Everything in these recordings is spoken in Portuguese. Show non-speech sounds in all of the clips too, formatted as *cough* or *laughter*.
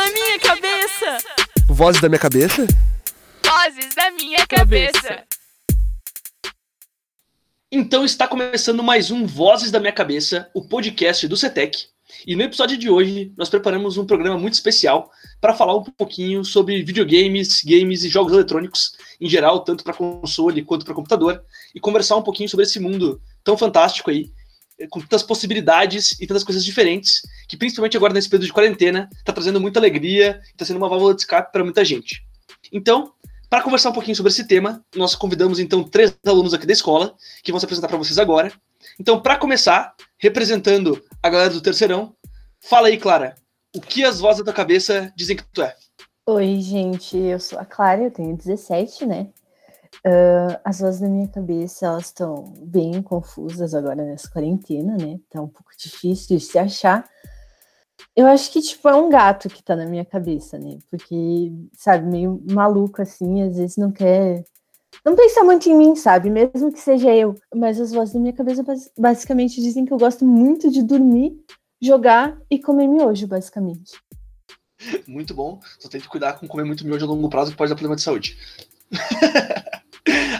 da minha cabeça. Vozes da minha cabeça? Vozes da minha cabeça. Então está começando mais um Vozes da Minha Cabeça, o podcast do CETEC. E no episódio de hoje nós preparamos um programa muito especial para falar um pouquinho sobre videogames, games e jogos eletrônicos em geral, tanto para console quanto para computador, e conversar um pouquinho sobre esse mundo tão fantástico aí, com tantas possibilidades e tantas coisas diferentes, que principalmente agora nesse período de quarentena está trazendo muita alegria, está sendo uma válvula de escape para muita gente. Então, para conversar um pouquinho sobre esse tema, nós convidamos então três alunos aqui da escola, que vão se apresentar para vocês agora. Então, para começar, representando a galera do terceirão, fala aí, Clara, o que as vozes da tua cabeça dizem que tu é? Oi, gente, eu sou a Clara, eu tenho 17, né? Uh, as vozes da minha cabeça, elas estão bem confusas agora nessa quarentena, né? Tá um pouco difícil de se achar, eu acho que, tipo, é um gato que tá na minha cabeça, né? Porque, sabe, meio maluco assim, às vezes não quer. Não pensa muito em mim, sabe? Mesmo que seja eu. Mas as vozes da minha cabeça basicamente dizem que eu gosto muito de dormir, jogar e comer miojo, basicamente. *laughs* Muito bom. Só tem que cuidar com comer muito miojo a longo prazo que pode dar problema de saúde. *laughs*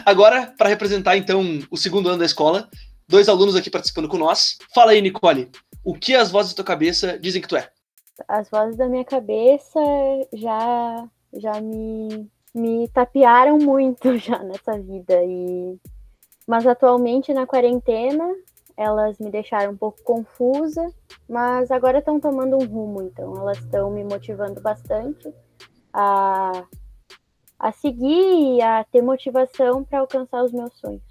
Agora, para representar então o segundo ano da escola, dois alunos aqui participando com nós. Fala aí, Nicole o que as vozes da tua cabeça dizem que tu é? As vozes da minha cabeça já já me me tapearam muito *laughs* já nessa vida e mas atualmente na quarentena elas me deixaram um pouco confusa, mas agora estão tomando um rumo, então elas estão me motivando bastante a a seguir e a ter motivação para alcançar os meus sonhos.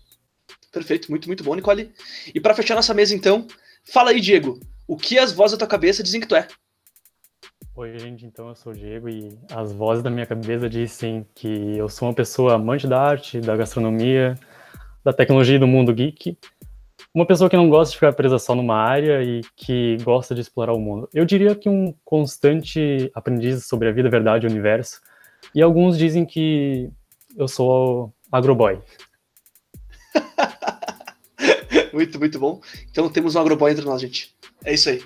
Perfeito, muito, muito bom, Nicole. E para fechar nossa mesa, então, Fala aí, Diego. O que as vozes da tua cabeça dizem que tu é? Oi, gente. Então, eu sou o Diego e as vozes da minha cabeça dizem que eu sou uma pessoa amante da arte, da gastronomia, da tecnologia e do mundo geek. Uma pessoa que não gosta de ficar presa só numa área e que gosta de explorar o mundo. Eu diria que um constante aprendiz sobre a vida, a verdade e o universo. E alguns dizem que eu sou agroboy. *laughs* muito, muito bom. Então temos um agroboy entre nós, gente. É isso aí.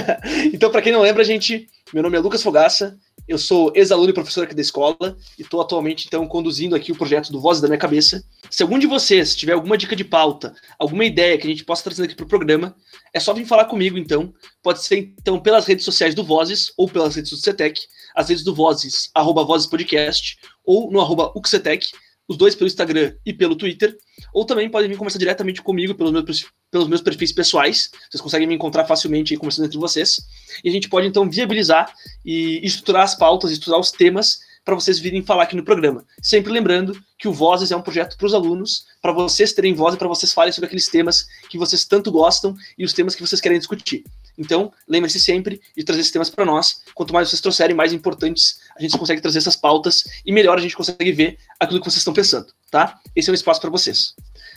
*laughs* então, para quem não lembra, gente, meu nome é Lucas Fogaça, eu sou ex-aluno e professor aqui da escola e estou atualmente, então, conduzindo aqui o projeto do Vozes da Minha Cabeça. Se algum de vocês tiver alguma dica de pauta, alguma ideia que a gente possa trazer aqui para o programa, é só vir falar comigo, então. Pode ser, então, pelas redes sociais do Vozes ou pelas redes do CETEC, as redes do Vozes, arroba Vozes Podcast, ou no arroba UCCETEC, os dois pelo Instagram e pelo Twitter, ou também podem vir conversar diretamente comigo pelos meus, pelos meus perfis pessoais. Vocês conseguem me encontrar facilmente conversando entre vocês. E a gente pode então viabilizar e estruturar as pautas, estruturar os temas para vocês virem falar aqui no programa. Sempre lembrando que o Vozes é um projeto para os alunos, para vocês terem voz e para vocês falarem sobre aqueles temas que vocês tanto gostam e os temas que vocês querem discutir. Então, lembre-se sempre de trazer esses temas para nós. Quanto mais vocês trouxerem, mais importantes a gente consegue trazer essas pautas e melhor a gente consegue ver aquilo que vocês estão pensando, tá? Esse é um espaço para vocês.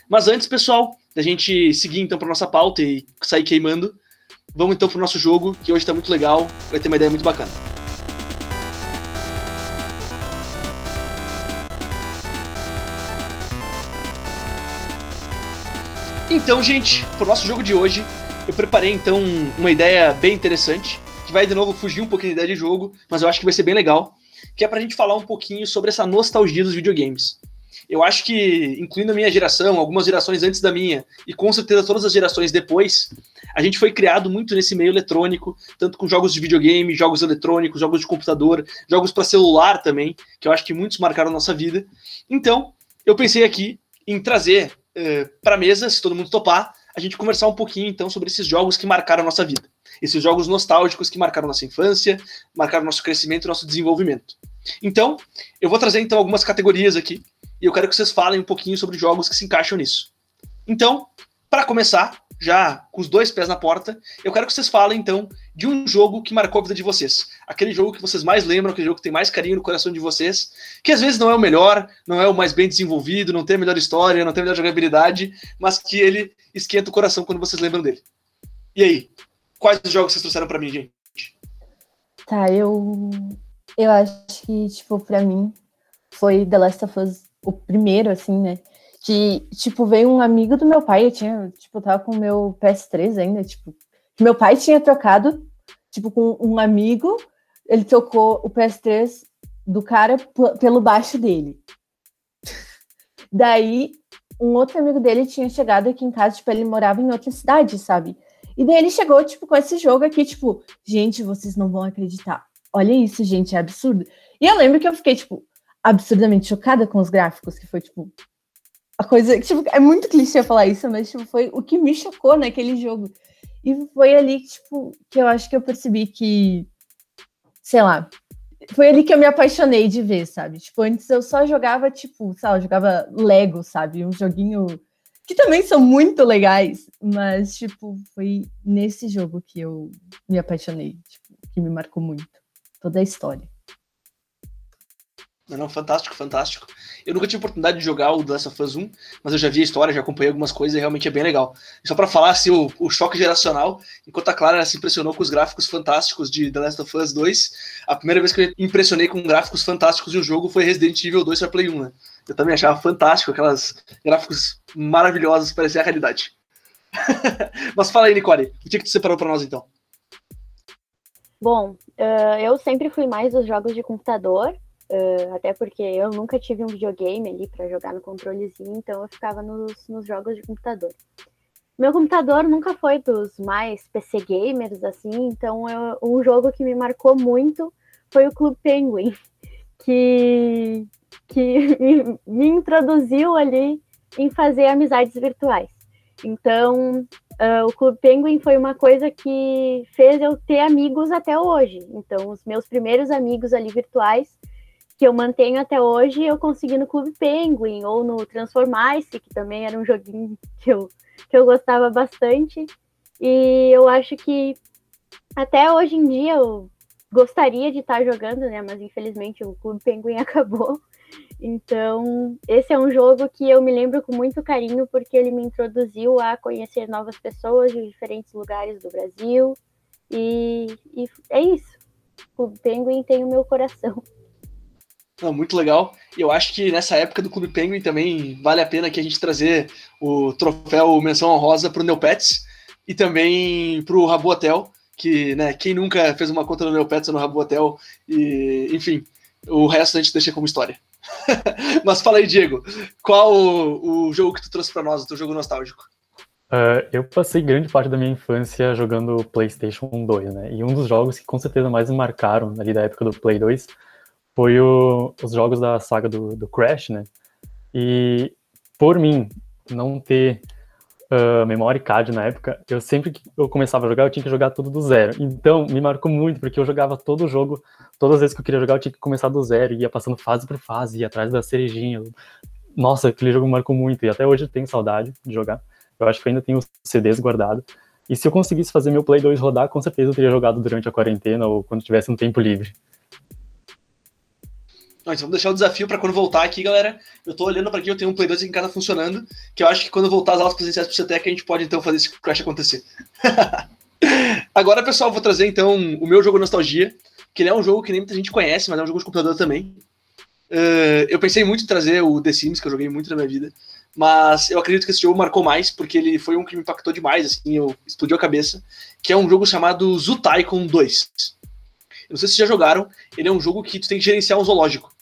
Mas antes, pessoal, da gente seguir então para nossa pauta e sair queimando, vamos então para o nosso jogo, que hoje está muito legal, vai ter uma ideia muito bacana. Então, gente, para o nosso jogo de hoje, eu preparei então uma ideia bem interessante, que vai de novo fugir um pouquinho da ideia de jogo, mas eu acho que vai ser bem legal, que é pra gente falar um pouquinho sobre essa nostalgia dos videogames. Eu acho que, incluindo a minha geração, algumas gerações antes da minha, e com certeza todas as gerações depois, a gente foi criado muito nesse meio eletrônico, tanto com jogos de videogame, jogos eletrônicos, jogos de computador, jogos para celular também, que eu acho que muitos marcaram a nossa vida. Então, eu pensei aqui em trazer uh, para mesa, se todo mundo topar, a gente conversar um pouquinho então sobre esses jogos que marcaram a nossa vida. Esses jogos nostálgicos que marcaram nossa infância, marcaram nosso crescimento e nosso desenvolvimento. Então, eu vou trazer então algumas categorias aqui e eu quero que vocês falem um pouquinho sobre jogos que se encaixam nisso. Então, para começar, já com os dois pés na porta, eu quero que vocês falem então de um jogo que marcou a vida de vocês. Aquele jogo que vocês mais lembram, aquele jogo que tem mais carinho no coração de vocês, que às vezes não é o melhor, não é o mais bem desenvolvido, não tem a melhor história, não tem a melhor jogabilidade, mas que ele esquenta o coração quando vocês lembram dele. E aí, quais jogos vocês trouxeram para mim, gente? Tá, eu eu acho que tipo para mim foi The Last of Us o primeiro assim, né? Que, tipo, veio um amigo do meu pai, eu tinha, tipo, tava com o meu PS3 ainda, tipo, meu pai tinha trocado, tipo, com um amigo ele tocou o PS3 do cara pelo baixo dele. Daí, um outro amigo dele tinha chegado aqui em casa, tipo, ele morava em outra cidade, sabe? E daí ele chegou, tipo, com esse jogo aqui, tipo, gente, vocês não vão acreditar. Olha isso, gente, é absurdo. E eu lembro que eu fiquei, tipo, absurdamente chocada com os gráficos, que foi, tipo, a coisa. Tipo, é muito clichê falar isso, mas, tipo, foi o que me chocou naquele jogo. E foi ali, tipo, que eu acho que eu percebi que, sei lá, foi ali que eu me apaixonei de ver, sabe? Tipo, antes eu só jogava, tipo, sei lá, jogava Lego, sabe? Um joguinho que também são muito legais, mas, tipo, foi nesse jogo que eu me apaixonei, tipo, que me marcou muito. Toda a história. Não, não, fantástico, fantástico. Eu nunca tive oportunidade de jogar o The Last of Us 1, mas eu já vi a história, já acompanhei algumas coisas e realmente é bem legal. Só para falar assim, o, o, choque geracional, enquanto a Clara se impressionou com os gráficos fantásticos de The Last of Us 2, a primeira vez que eu impressionei com gráficos fantásticos de um jogo foi Resident Evil 2 para Play 1, né? Eu também achava fantástico, aquelas gráficos maravilhosos, parecia a realidade. *laughs* mas fala aí, Nicole, o que, que tu separou para nós então? Bom, uh, eu sempre fui mais dos jogos de computador, Uh, até porque eu nunca tive um videogame ali para jogar no controlezinho, então eu ficava nos, nos jogos de computador. Meu computador nunca foi dos mais PC gamers, assim, então eu, um jogo que me marcou muito foi o Clube Penguin, *laughs* que, que *laughs* me, me introduziu ali em fazer amizades virtuais. Então, uh, o Clube Penguin foi uma coisa que fez eu ter amigos até hoje. Então, os meus primeiros amigos ali virtuais que eu mantenho até hoje, eu consegui no Clube Penguin ou no Transformice, que também era um joguinho que eu, que eu gostava bastante. E eu acho que até hoje em dia eu gostaria de estar jogando, né? Mas infelizmente o Clube Penguin *laughs* acabou. Então, esse é um jogo que eu me lembro com muito carinho porque ele me introduziu a conhecer novas pessoas de diferentes lugares do Brasil. E, e é isso. O Penguin tem o meu coração. Não, muito legal. E eu acho que nessa época do Clube Penguin também vale a pena que a gente trazer o troféu Menção Honrosa para o Neopets e também para o Rabu Hotel, que, né, quem nunca fez uma conta no Neopets ou no Rabu Hotel, e, enfim, o resto a gente deixa como história. *laughs* Mas fala aí, Diego, qual o, o jogo que tu trouxe para nós, o teu jogo nostálgico? Uh, eu passei grande parte da minha infância jogando PlayStation 2, né? E um dos jogos que com certeza mais me marcaram ali da época do Play 2 foi o, os jogos da saga do, do, Crash, né? E por mim não ter uh, memory card na época, eu sempre que eu começava a jogar, eu tinha que jogar tudo do zero. Então me marcou muito, porque eu jogava todo o jogo, todas as vezes que eu queria jogar, eu tinha que começar do zero, ia passando fase por fase, ia atrás da cerejinha. Nossa, aquele jogo me marcou muito, e até hoje eu tenho saudade de jogar. Eu acho que ainda tenho os CDs guardados. E se eu conseguisse fazer meu Play 2 rodar, com certeza eu teria jogado durante a quarentena ou quando tivesse um tempo livre. Nós vamos deixar o desafio para quando voltar aqui, galera. Eu tô olhando para aqui, eu tenho um Play 2 em casa funcionando, que eu acho que quando voltar as aulas presenciais pro CTEC, a gente pode então fazer esse crash acontecer. *laughs* Agora, pessoal, vou trazer então o meu jogo Nostalgia, que ele é um jogo que nem muita gente conhece, mas é um jogo de computador também. Uh, eu pensei muito em trazer o The Sims, que eu joguei muito na minha vida, mas eu acredito que esse jogo marcou mais, porque ele foi um que me impactou demais, assim, eu explodiu a cabeça, que é um jogo chamado Zoo Tycoon 2. Eu não sei se já jogaram, ele é um jogo que tu tem que gerenciar um zoológico.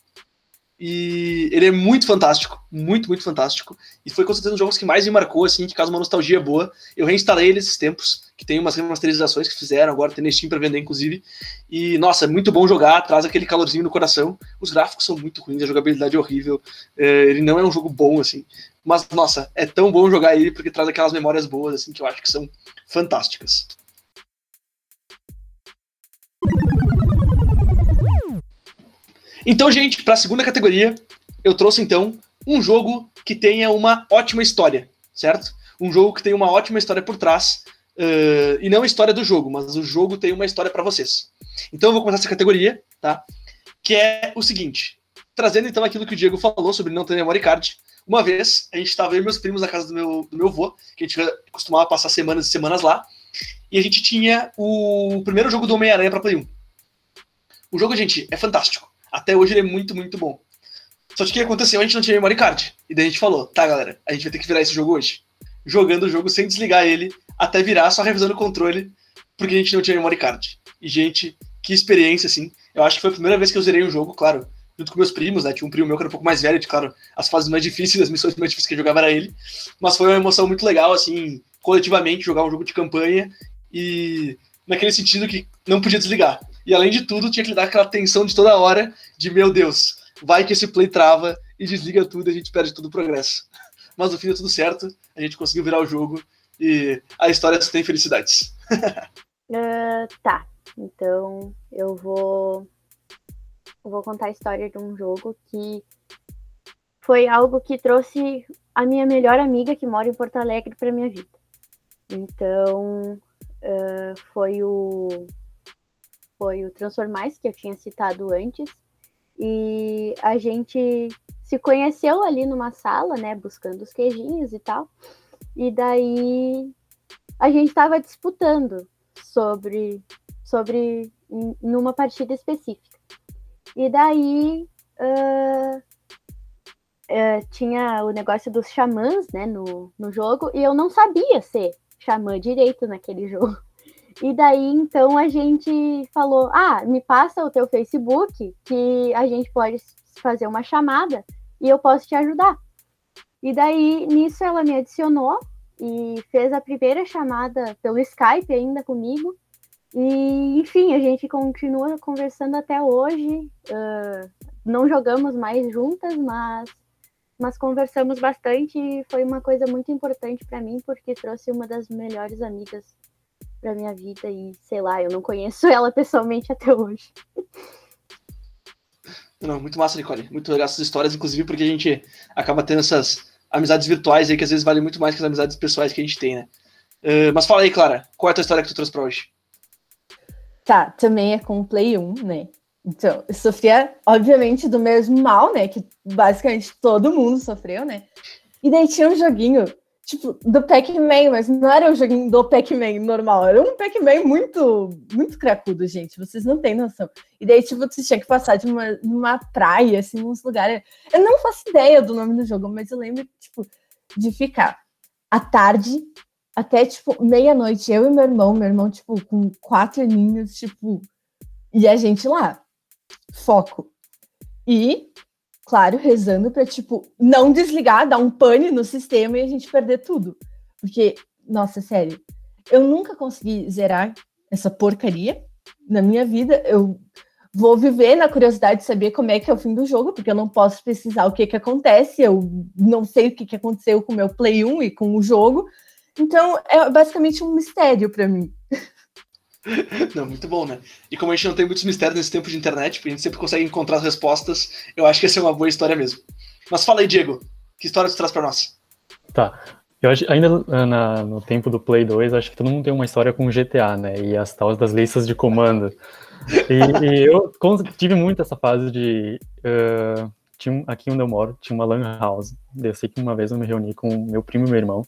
E ele é muito fantástico, muito, muito fantástico. E foi com certeza um dos jogos que mais me marcou, assim, que causa uma nostalgia boa. Eu reinstalei ele esses tempos, que tem umas remasterizações que fizeram, agora tem Steam pra vender, inclusive. E, nossa, é muito bom jogar, traz aquele calorzinho no coração. Os gráficos são muito ruins, a jogabilidade é horrível. É, ele não é um jogo bom, assim. Mas, nossa, é tão bom jogar ele porque traz aquelas memórias boas, assim, que eu acho que são fantásticas. Então, gente, para a segunda categoria, eu trouxe então um jogo que tenha uma ótima história, certo? Um jogo que tenha uma ótima história por trás, uh, e não a história do jogo, mas o jogo tem uma história para vocês. Então eu vou começar essa categoria, tá? Que é o seguinte: trazendo então aquilo que o Diego falou sobre não ter memory card. Uma vez, a gente estava eu e meus primos na casa do meu, do meu avô, que a gente costumava passar semanas e semanas lá, e a gente tinha o primeiro jogo do Homem-Aranha para Play 1. O jogo, gente, é fantástico. Até hoje ele é muito, muito bom. Só que o que aconteceu? A gente não tinha memory card. E daí a gente falou, tá, galera, a gente vai ter que virar esse jogo hoje. Jogando o jogo sem desligar ele, até virar, só revisando o controle, porque a gente não tinha memory card. E, gente, que experiência, assim. Eu acho que foi a primeira vez que eu zerei um jogo, claro, junto com meus primos, né? Tinha um primo meu que era um pouco mais velho, de, claro, as fases mais difíceis, as missões mais difíceis que eu jogava era ele. Mas foi uma emoção muito legal, assim, coletivamente, jogar um jogo de campanha e naquele sentido que não podia desligar. E além de tudo, tinha que lidar com aquela tensão de toda hora de, meu Deus, vai que esse play trava e desliga tudo e a gente perde todo o progresso. Mas no fim deu tudo certo, a gente conseguiu virar o jogo e a história tem felicidades. uh, *laughs* tá, então eu vou eu vou contar a história de um jogo que foi algo que trouxe a minha melhor amiga que mora em Porto Alegre para minha vida. Então uh, foi o foi o Transformais que eu tinha citado antes e a gente se conheceu ali numa sala, né, buscando os queijinhos e tal. E daí a gente estava disputando sobre sobre numa partida específica. E daí uh, uh, tinha o negócio dos xamãs, né, no, no jogo, e eu não sabia ser xamã direito naquele *laughs* jogo. E daí, então, a gente falou: ah, me passa o teu Facebook, que a gente pode fazer uma chamada e eu posso te ajudar. E daí, nisso, ela me adicionou e fez a primeira chamada pelo Skype ainda comigo. E, enfim, a gente continua conversando até hoje. Uh, não jogamos mais juntas, mas, mas conversamos bastante e foi uma coisa muito importante para mim, porque trouxe uma das melhores amigas para minha vida e, sei lá, eu não conheço *laughs* ela pessoalmente até hoje. Não, muito massa, Nicole. Muito legal essas histórias, inclusive porque a gente acaba tendo essas amizades virtuais aí que às vezes valem muito mais que as amizades pessoais que a gente tem, né? Uh, mas fala aí, Clara, qual é a tua história que tu trouxe pra hoje? Tá, também é com o Play 1, né? Então, eu sofria, obviamente, do mesmo mal, né? Que basicamente todo mundo sofreu, né? E daí tinha um joguinho, tipo, do Pac-Man, mas não era um joguinho do Pac-Man normal, era um Pac-Man muito, muito cracudo, gente. Vocês não têm noção. E daí, tipo, você tinha que passar de uma, numa praia, assim, uns lugares. Eu não faço ideia do nome do jogo, mas eu lembro, tipo, de ficar à tarde até, tipo, meia-noite, eu e meu irmão, meu irmão, tipo, com quatro aninhos, tipo, e a gente lá, foco. E, claro, rezando pra, tipo, não desligar, dar um pane no sistema e a gente perder tudo. Porque, nossa, sério, eu nunca consegui zerar essa porcaria na minha vida. Eu vou viver na curiosidade de saber como é que é o fim do jogo, porque eu não posso precisar o que que acontece, eu não sei o que que aconteceu com o meu Play 1 e com o jogo, então, é basicamente um mistério para mim. *laughs* Não, muito bom, né? E como a gente não tem muitos mistérios nesse tempo de internet, a gente sempre consegue encontrar as respostas, eu acho que essa é uma boa história mesmo. Mas fala aí, Diego, que história você traz para nós? Tá. Eu acho, ainda na, no tempo do Play 2, acho que todo mundo tem uma história com GTA, né? E as tal das listas de comando. E, e eu tive muito essa fase de. Uh, tinha, aqui onde eu moro, tinha uma Lan House. Eu sei que uma vez eu me reuni com meu primo e meu irmão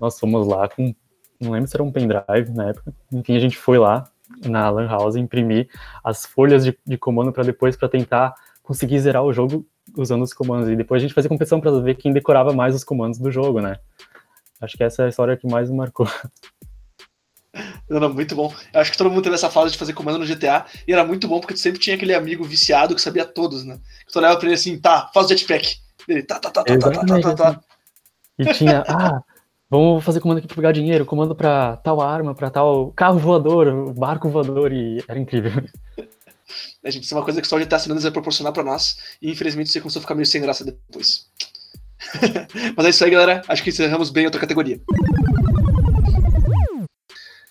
nós fomos lá com, não lembro se era um pendrive na época. Enfim, a gente foi lá na Lan House imprimir as folhas de, de comando para depois para tentar conseguir zerar o jogo usando os comandos. E depois a gente fazia competição para ver quem decorava mais os comandos do jogo, né? Acho que essa é a história que mais me marcou. *laughs* Não, muito bom. Eu acho que todo mundo teve essa fase de fazer comando no GTA e era muito bom porque tu sempre tinha aquele amigo viciado que sabia todos, né? Que tu olhava pra ele assim, tá, faz o jetpack. Ele, tá, tá, tá, tá, Exatamente. tá, tá, tá, tá. tá. E tinha, ah, Vamos fazer comando aqui para pegar dinheiro, comando para tal arma, para tal carro voador, barco voador, e era incrível. *laughs* É, gente, isso é uma coisa que só o GTA San vai proporcionar para nós, e infelizmente você começou a ficar meio sem graça depois. *laughs* Mas é isso aí, galera. Acho que encerramos bem a outra categoria.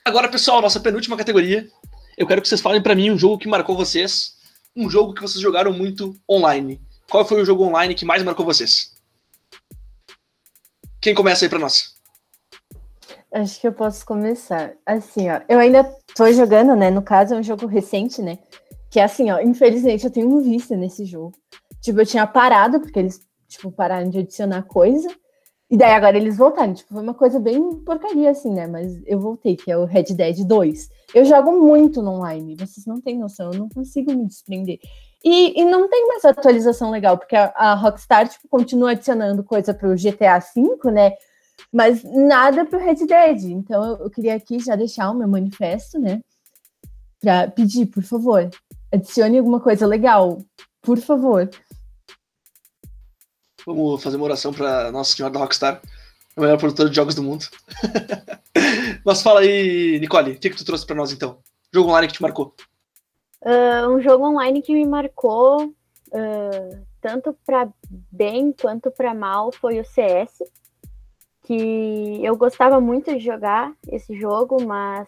Agora, pessoal, nossa penúltima categoria. Eu quero que vocês falem para mim um jogo que marcou vocês, um jogo que vocês jogaram muito online. Qual foi o jogo online que mais marcou vocês? Quem começa aí para nós? Acho que eu posso começar. Assim, ó, eu ainda tô jogando, né? No caso, é um jogo recente, né? Que é assim, ó, infelizmente eu tenho um vício nesse jogo. Tipo, eu tinha parado, porque eles, tipo, pararam de adicionar coisa. E daí agora eles voltaram. Tipo, foi uma coisa bem porcaria, assim, né? Mas eu voltei, que é o Red Dead 2. Eu jogo muito no online, vocês não têm noção, eu não consigo me desprender. E, e não tem mais atualização legal, porque a, a Rockstar, tipo, continua adicionando coisa pro GTA V, né? Mas nada para o Red Dead. Então eu, queria aqui já deixar o meu manifesto, né? pra pedir, por favor. Adicione alguma coisa legal, por favor. Vamos fazer uma oração pra Nossa Senhora da Rockstar, a melhor produtora de jogos do mundo. *laughs* Mas fala aí, Nicole, o que, que tu trouxe pra nós então? Jogo online que te marcou. Uh, um jogo online que me marcou, uh, tanto para bem quanto para mal, foi o CS. Que eu gostava muito de jogar esse jogo, mas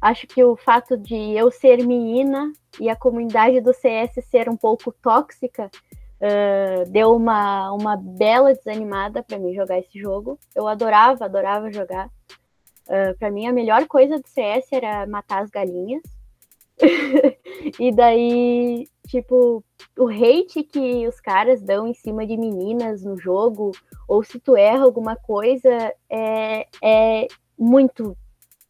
acho que o fato de eu ser menina e a comunidade do CS ser um pouco tóxica uh, deu uma, uma bela desanimada para mim jogar esse jogo. Eu adorava, adorava jogar. Uh, para mim, a melhor coisa do CS era matar as galinhas. *laughs* e daí, tipo, o hate que os caras dão em cima de meninas no jogo, ou se tu erra alguma coisa, é, é muito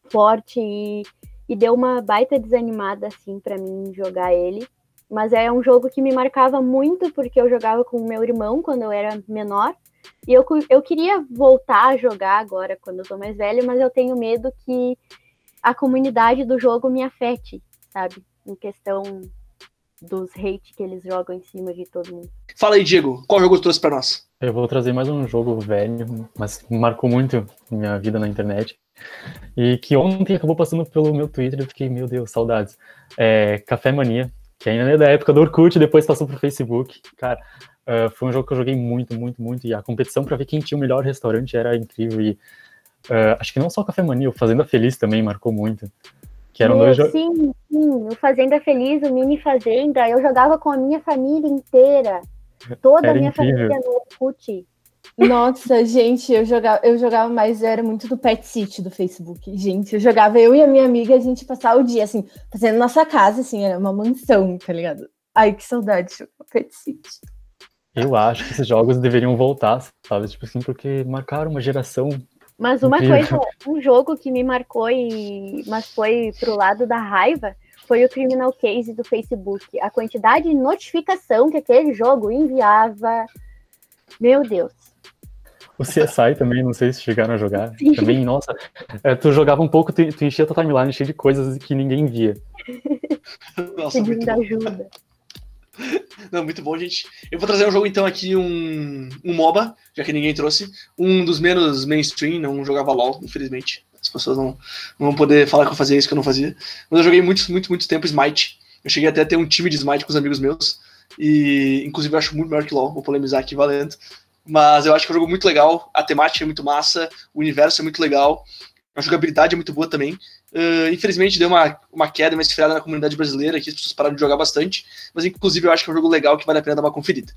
forte e, e deu uma baita desanimada, assim, para mim jogar ele. Mas é um jogo que me marcava muito, porque eu jogava com o meu irmão quando eu era menor. E eu, eu queria voltar a jogar agora, quando eu tô mais velho, mas eu tenho medo que a comunidade do jogo me afete, sabe? Em questão dos hate que eles jogam em cima de todo mundo. Fala aí, Diego, qual jogo tu trouxe pra nós? Eu vou trazer mais um jogo velho, mas marcou muito minha vida na internet. E que ontem acabou passando pelo meu Twitter e eu fiquei, meu Deus, saudades. É Café Mania, que ainda é da época do Orkut, depois passou pro Facebook. Cara, uh, foi um jogo que eu joguei muito, muito, muito. E a competição para ver quem tinha o melhor restaurante era incrível. E uh, acho que não só o Café Mania, o Fazenda Feliz também marcou muito. Que eram dois jogos. Sim, sim, o Fazenda Feliz, o Mini Fazenda, eu jogava com a minha família inteira. Toda Era a minha incrível. família no Orkut. Nossa, gente, eu jogava, eu jogava mais, eu era muito do Pet City do Facebook. Gente, eu jogava, eu e a minha amiga, a gente passava o dia, assim, fazendo nossa casa, assim, era uma mansão, tá ligado? Ai, que saudade de jogar Pet City. Eu acho que esses jogos deveriam voltar, sabe? Tipo assim, porque marcaram uma geração. Mas uma coisa, um jogo que me marcou, e, mas foi pro lado da raiva, foi o Criminal Case do Facebook. A quantidade de notificação que aquele jogo enviava. Meu Deus. O CSI também, não sei se chegaram a jogar. *laughs* Sim. Também, nossa, é, tu jogava um pouco, tu, tu enchia tua timeline cheia de coisas que ninguém via. *laughs* Nossa, Pedindo bom. ajuda. *laughs* Não, muito bom, gente. Eu vou trazer um jogo então aqui, um, um MOBA, já que ninguém trouxe. Um dos menos mainstream, não jogava LOL, infelizmente. As pessoas não, não vão poder falar que eu fazia isso que eu não fazia. Mas eu joguei muito, muito, muito tempo Smite. Eu cheguei até a ter um time de Smite com os amigos meus. E inclusive eu acho muito melhor que LOL, vou polemizar aqui valendo. Mas eu acho que é um jogo muito legal, a temática é muito massa, o universo é muito legal, a jogabilidade é muito boa também. Uh, infelizmente deu uma, uma queda, uma esfriada na comunidade brasileira, que as pessoas pararam de jogar bastante, mas inclusive eu acho que é um jogo legal que vale a pena dar uma conferida.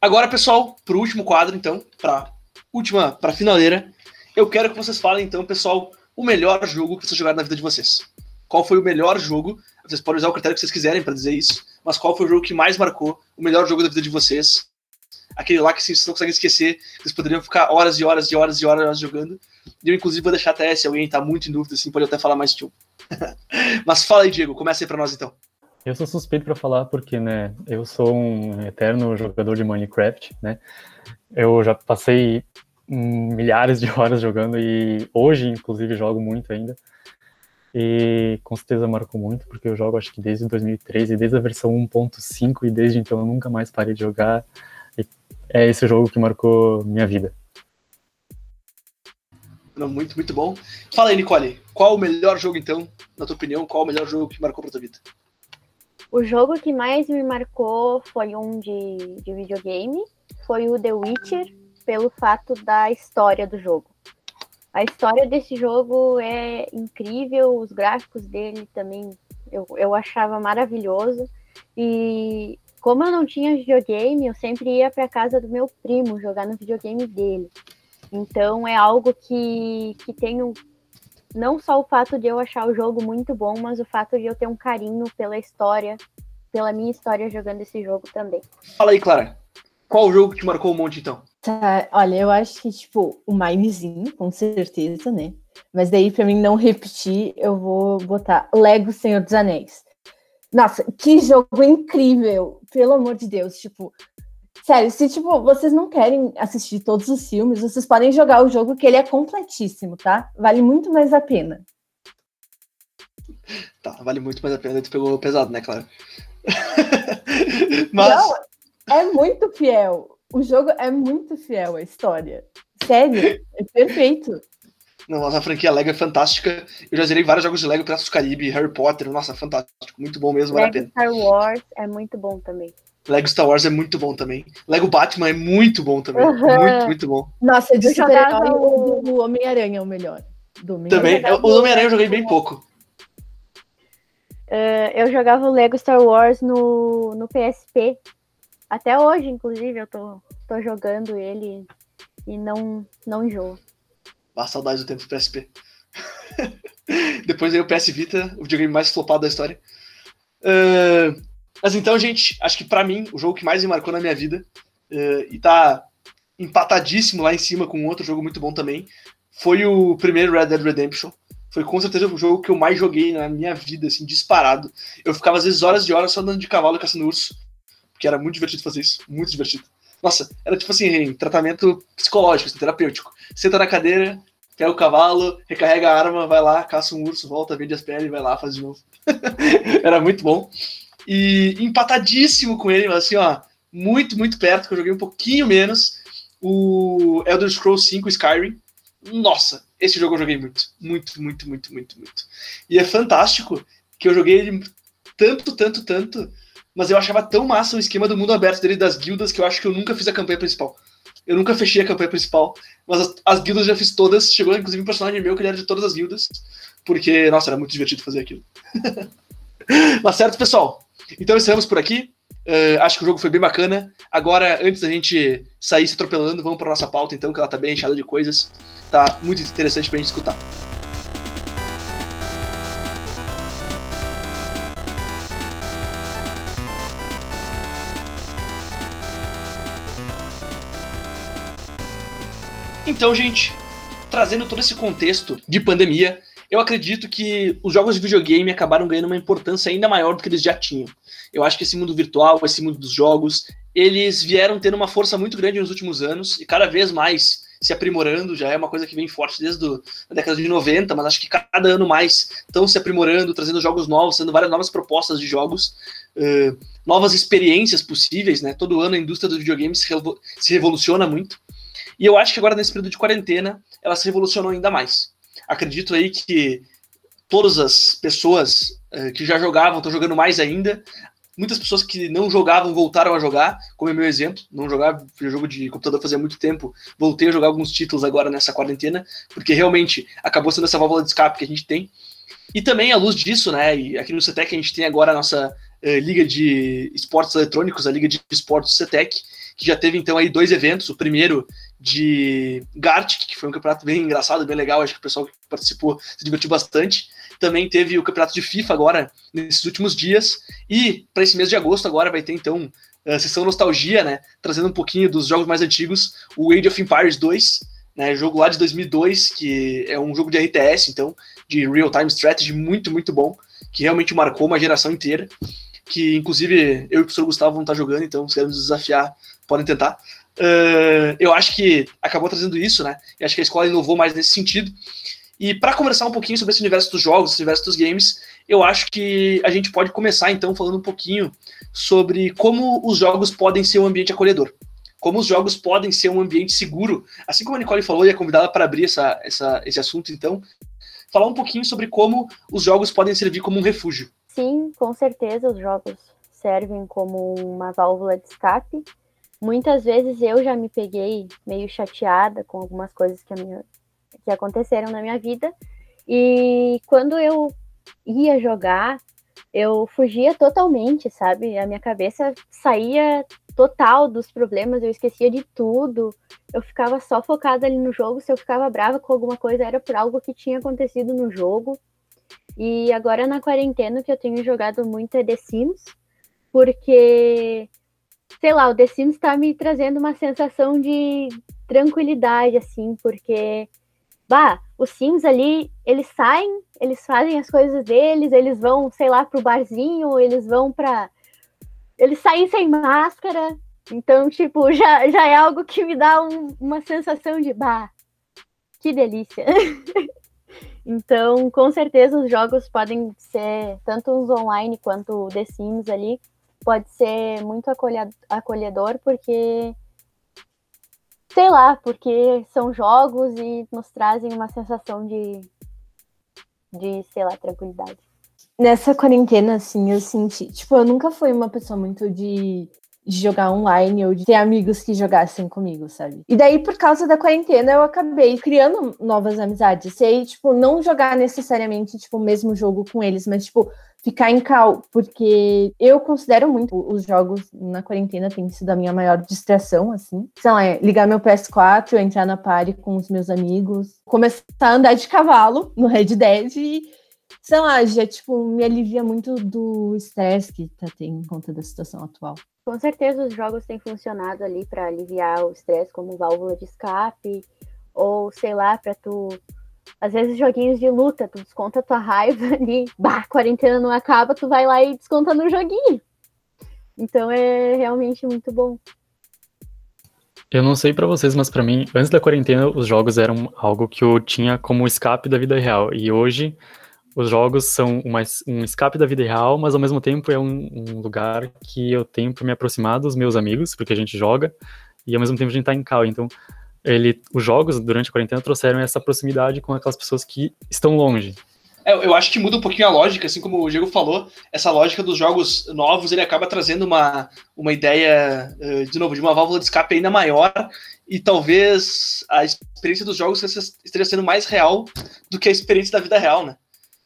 Agora, pessoal, pro último quadro, então, pra última, pra finaleira, eu quero que vocês falem, então, pessoal, o melhor jogo que vocês jogaram na vida de vocês. Qual foi o melhor jogo? Vocês podem usar o critério que vocês quiserem para dizer isso, mas qual foi o jogo que mais marcou, o melhor jogo da vida de vocês? Aquele lá que vocês não conseguem esquecer, vocês poderiam ficar horas e horas e horas e horas jogando. E eu, inclusive, vou deixar até se alguém tá muito em dúvida, assim, pode até falar mais de um. *laughs* mas fala aí, Diego, começa aí pra nós então. Eu sou suspeito pra falar porque, né, eu sou um eterno jogador de Minecraft, né? Eu já passei milhares de horas jogando e hoje, inclusive, jogo muito ainda. E com certeza marcou muito, porque eu jogo acho que desde 2013, desde a versão 1.5 e desde então eu nunca mais parei de jogar. É esse jogo que marcou minha vida. Não, muito, muito bom. Fala aí, Nicole, qual o melhor jogo, então, na tua opinião, qual o melhor jogo que marcou pra tua vida? O jogo que mais me marcou foi um de, de videogame, foi o The Witcher, pelo fato da história do jogo. A história desse jogo é incrível, os gráficos dele também eu, eu achava maravilhoso. E como eu não tinha videogame, eu sempre ia para casa do meu primo jogar no videogame dele. Então é algo que, que tem um, não só o fato de eu achar o jogo muito bom, mas o fato de eu ter um carinho pela história, pela minha história jogando esse jogo também. Fala aí, Clara, qual o jogo que te marcou um monte, então? Tá, olha, eu acho que, tipo, o Minezinho, com certeza, né? Mas daí, pra mim não repetir, eu vou botar Lego Senhor dos Anéis. Nossa, que jogo incrível! Pelo amor de Deus, tipo, Sério, se tipo, vocês não querem assistir todos os filmes, vocês podem jogar o jogo que ele é completíssimo, tá? Vale muito mais a pena. Tá, vale muito mais a pena. Tu pegou pesado, né, claro. *laughs* Mas. Não, é muito fiel. O jogo é muito fiel à história. Sério, é perfeito. Não, nossa, a franquia Lego é fantástica. Eu já zerei vários jogos de Lego, Piratas do Caribe, Harry Potter. Nossa, fantástico. Muito bom mesmo, vale a Lego pena. Star Wars é muito bom também. Lego Star Wars é muito bom também. Lego Batman é muito bom também. Uhum. Muito, muito bom. Nossa, de Eu jogava super-herói, o- o Homem-Aranha é o melhor. Também. jogava O Homem-Aranha eu joguei bem pouco. Eh, eu jogava o Lego Star Wars no, no PSP. Até hoje, inclusive, eu tô, tô jogando ele e não, não enjoo. Ah, saudades do tempo do PSP. *laughs* Depois veio o PS Vita, o videogame mais flopado da história. Ah, mas então, gente, acho que pra mim, o jogo que mais me marcou na minha vida, ah, e tá empatadíssimo lá em cima com outro jogo muito bom também, foi o primeiro Red Dead Redemption. Foi com certeza o jogo que eu mais joguei na minha vida, assim, disparado. Eu ficava às vezes horas e horas só andando de cavalo caçando urso, porque era muito divertido fazer isso, muito divertido. Nossa, era tipo assim, tratamento psicológico, assim, terapêutico. Senta na cadeira, pega o cavalo, recarrega a arma, vai lá, caça um urso, volta, vende as peles, vai lá, faz de novo. *laughs* Era muito bom. E empatadíssimo com ele, mas assim, ó, muito, muito perto, que eu joguei um pouquinho menos. O Elder Scrolls 5 Skyrim. Nossa, esse jogo eu joguei muito. Muito, muito, muito, muito, muito. E é fantástico que eu joguei ele tanto, tanto, tanto, mas eu achava tão massa o esquema do mundo aberto dele das guildas que eu acho que eu nunca fiz a campanha principal. Eu nunca fechei a campanha principal, mas as, as guildas já fiz todas. Chegou inclusive um personagem meu que ele era de todas as guildas, porque, nossa, era muito divertido fazer aquilo. *laughs* mas certo, pessoal. Então encerramos por aqui. Uh, acho que o jogo foi bem bacana. Agora, antes da gente sair se atropelando, vamos para nossa pauta, então, que ela tá bem enchada de coisas. Tá muito interessante pra gente escutar. Então, gente, trazendo todo esse contexto de pandemia, eu acredito que os jogos de videogame acabaram ganhando uma importância ainda maior do que eles já tinham. Eu acho que esse mundo virtual, esse mundo dos jogos, eles vieram tendo uma força muito grande nos últimos anos e cada vez mais se aprimorando, já é uma coisa que vem forte desde a década de 90, mas acho que cada ano mais estão se aprimorando, trazendo jogos novos, tendo várias novas propostas de jogos, uh, novas experiências possíveis, né? Todo ano a indústria dos videogames se revoluciona muito. E eu acho que agora, nesse período de quarentena, ela se revolucionou ainda mais. Acredito aí que todas as pessoas uh, que já jogavam estão jogando mais ainda. Muitas pessoas que não jogavam voltaram a jogar, como é meu exemplo. Não jogava jogo de computador fazia muito tempo. Voltei a jogar alguns títulos agora nessa quarentena, porque realmente acabou sendo essa válvula de escape que a gente tem. E também, à luz disso, né, e aqui no CETEC a gente tem agora a nossa uh, Liga de Esportes Eletrônicos, a Liga de Esportes CETEC, que já teve então aí dois eventos. O primeiro de Gartic, que foi um campeonato bem engraçado, bem legal, acho que o pessoal que participou se divertiu bastante. Também teve o campeonato de FIFA agora, nesses últimos dias. E para esse mês de agosto agora vai ter então a sessão nostalgia, né, trazendo um pouquinho dos jogos mais antigos, o Age of Empires 2, né, jogo lá de 2002, que é um jogo de RTS, então, de real-time strategy muito, muito bom, que realmente marcou uma geração inteira, que inclusive eu e o professor Gustavo vão estar jogando, então se querem nos desafiar, podem tentar. Uh, eu acho que acabou trazendo isso, né? E acho que a escola inovou mais nesse sentido. E para conversar um pouquinho sobre esse universo dos jogos, esse universo dos games, eu acho que a gente pode começar então falando um pouquinho sobre como os jogos podem ser um ambiente acolhedor. Como os jogos podem ser um ambiente seguro. Assim como a Nicole falou, e é convidada para abrir essa, essa, esse assunto, então, falar um pouquinho sobre como os jogos podem servir como um refúgio. Sim, com certeza os jogos servem como uma válvula de escape. Muitas vezes eu já me peguei meio chateada com algumas coisas que, minha, que aconteceram na minha vida. E quando eu ia jogar, eu fugia totalmente, sabe? A minha cabeça saía total dos problemas, eu esquecia de tudo. Eu ficava só focada ali no jogo. Se eu ficava brava com alguma coisa, era por algo que tinha acontecido no jogo. E agora na quarentena que eu tenho jogado muito é The Sims, porque sei lá, o The Sims tá me trazendo uma sensação de tranquilidade assim, porque bah, os Sims ali, eles saem, eles fazem as coisas deles, eles vão, sei lá, pro barzinho, eles vão para eles saem sem máscara, Então, tipo, *laughs* já, já é algo que me dá um, uma sensação de, bah, que delícia. *laughs* então, com certeza, os jogos podem ser, tanto os online quanto o The Sims ali, pode ser muito acolhedor, porque sei lá, porque são jogos e nos trazem uma sensação de, de sei lá, tranquilidade. Nessa quarentena, assim, eu senti. Tipo, eu nunca fui uma pessoa muito de de jogar online ou de ter amigos que jogassem comigo, sabe? E daí, por causa da quarentena, eu acabei criando novas amizades. E aí, tipo, não jogar necessariamente, tipo, o mesmo jogo com eles, mas, tipo, ficar em cal, porque eu considero muito os jogos na quarentena tem sido a minha maior distração, assim. Sei lá, é ligar meu PS4, entrar na party com os meus amigos, começar a andar de cavalo no Red Dead e sei lá, já, tipo, me alivia muito do estresse que tá tendo em conta da situação atual. Com certeza os jogos têm funcionado ali para aliviar o estresse como válvula de escape ou sei lá, para tu às vezes joguinhos de luta, tu desconta tua raiva *laughs* ali, bah, quarentena não acaba, tu vai lá e desconta no joguinho. Então é realmente muito bom. Eu não sei para vocês, mas para mim, antes da quarentena, os jogos eram algo que eu tinha como escape da vida real. E hoje, os jogos são uma, um escape da vida real, mas ao mesmo tempo é um, um lugar que eu tenho para me aproximar dos meus amigos, porque a gente joga, e ao mesmo tempo a gente tá em cal. Então, ele, os jogos durante a quarentena trouxeram essa proximidade com aquelas pessoas que estão longe. É, eu acho que muda um pouquinho a lógica, assim como o Diego falou, essa lógica dos jogos novos, ele acaba trazendo uma, uma ideia, eh, de novo, de uma válvula de escape ainda maior, e talvez a experiência dos jogos esteja sendo mais real do que a experiência da vida real, né?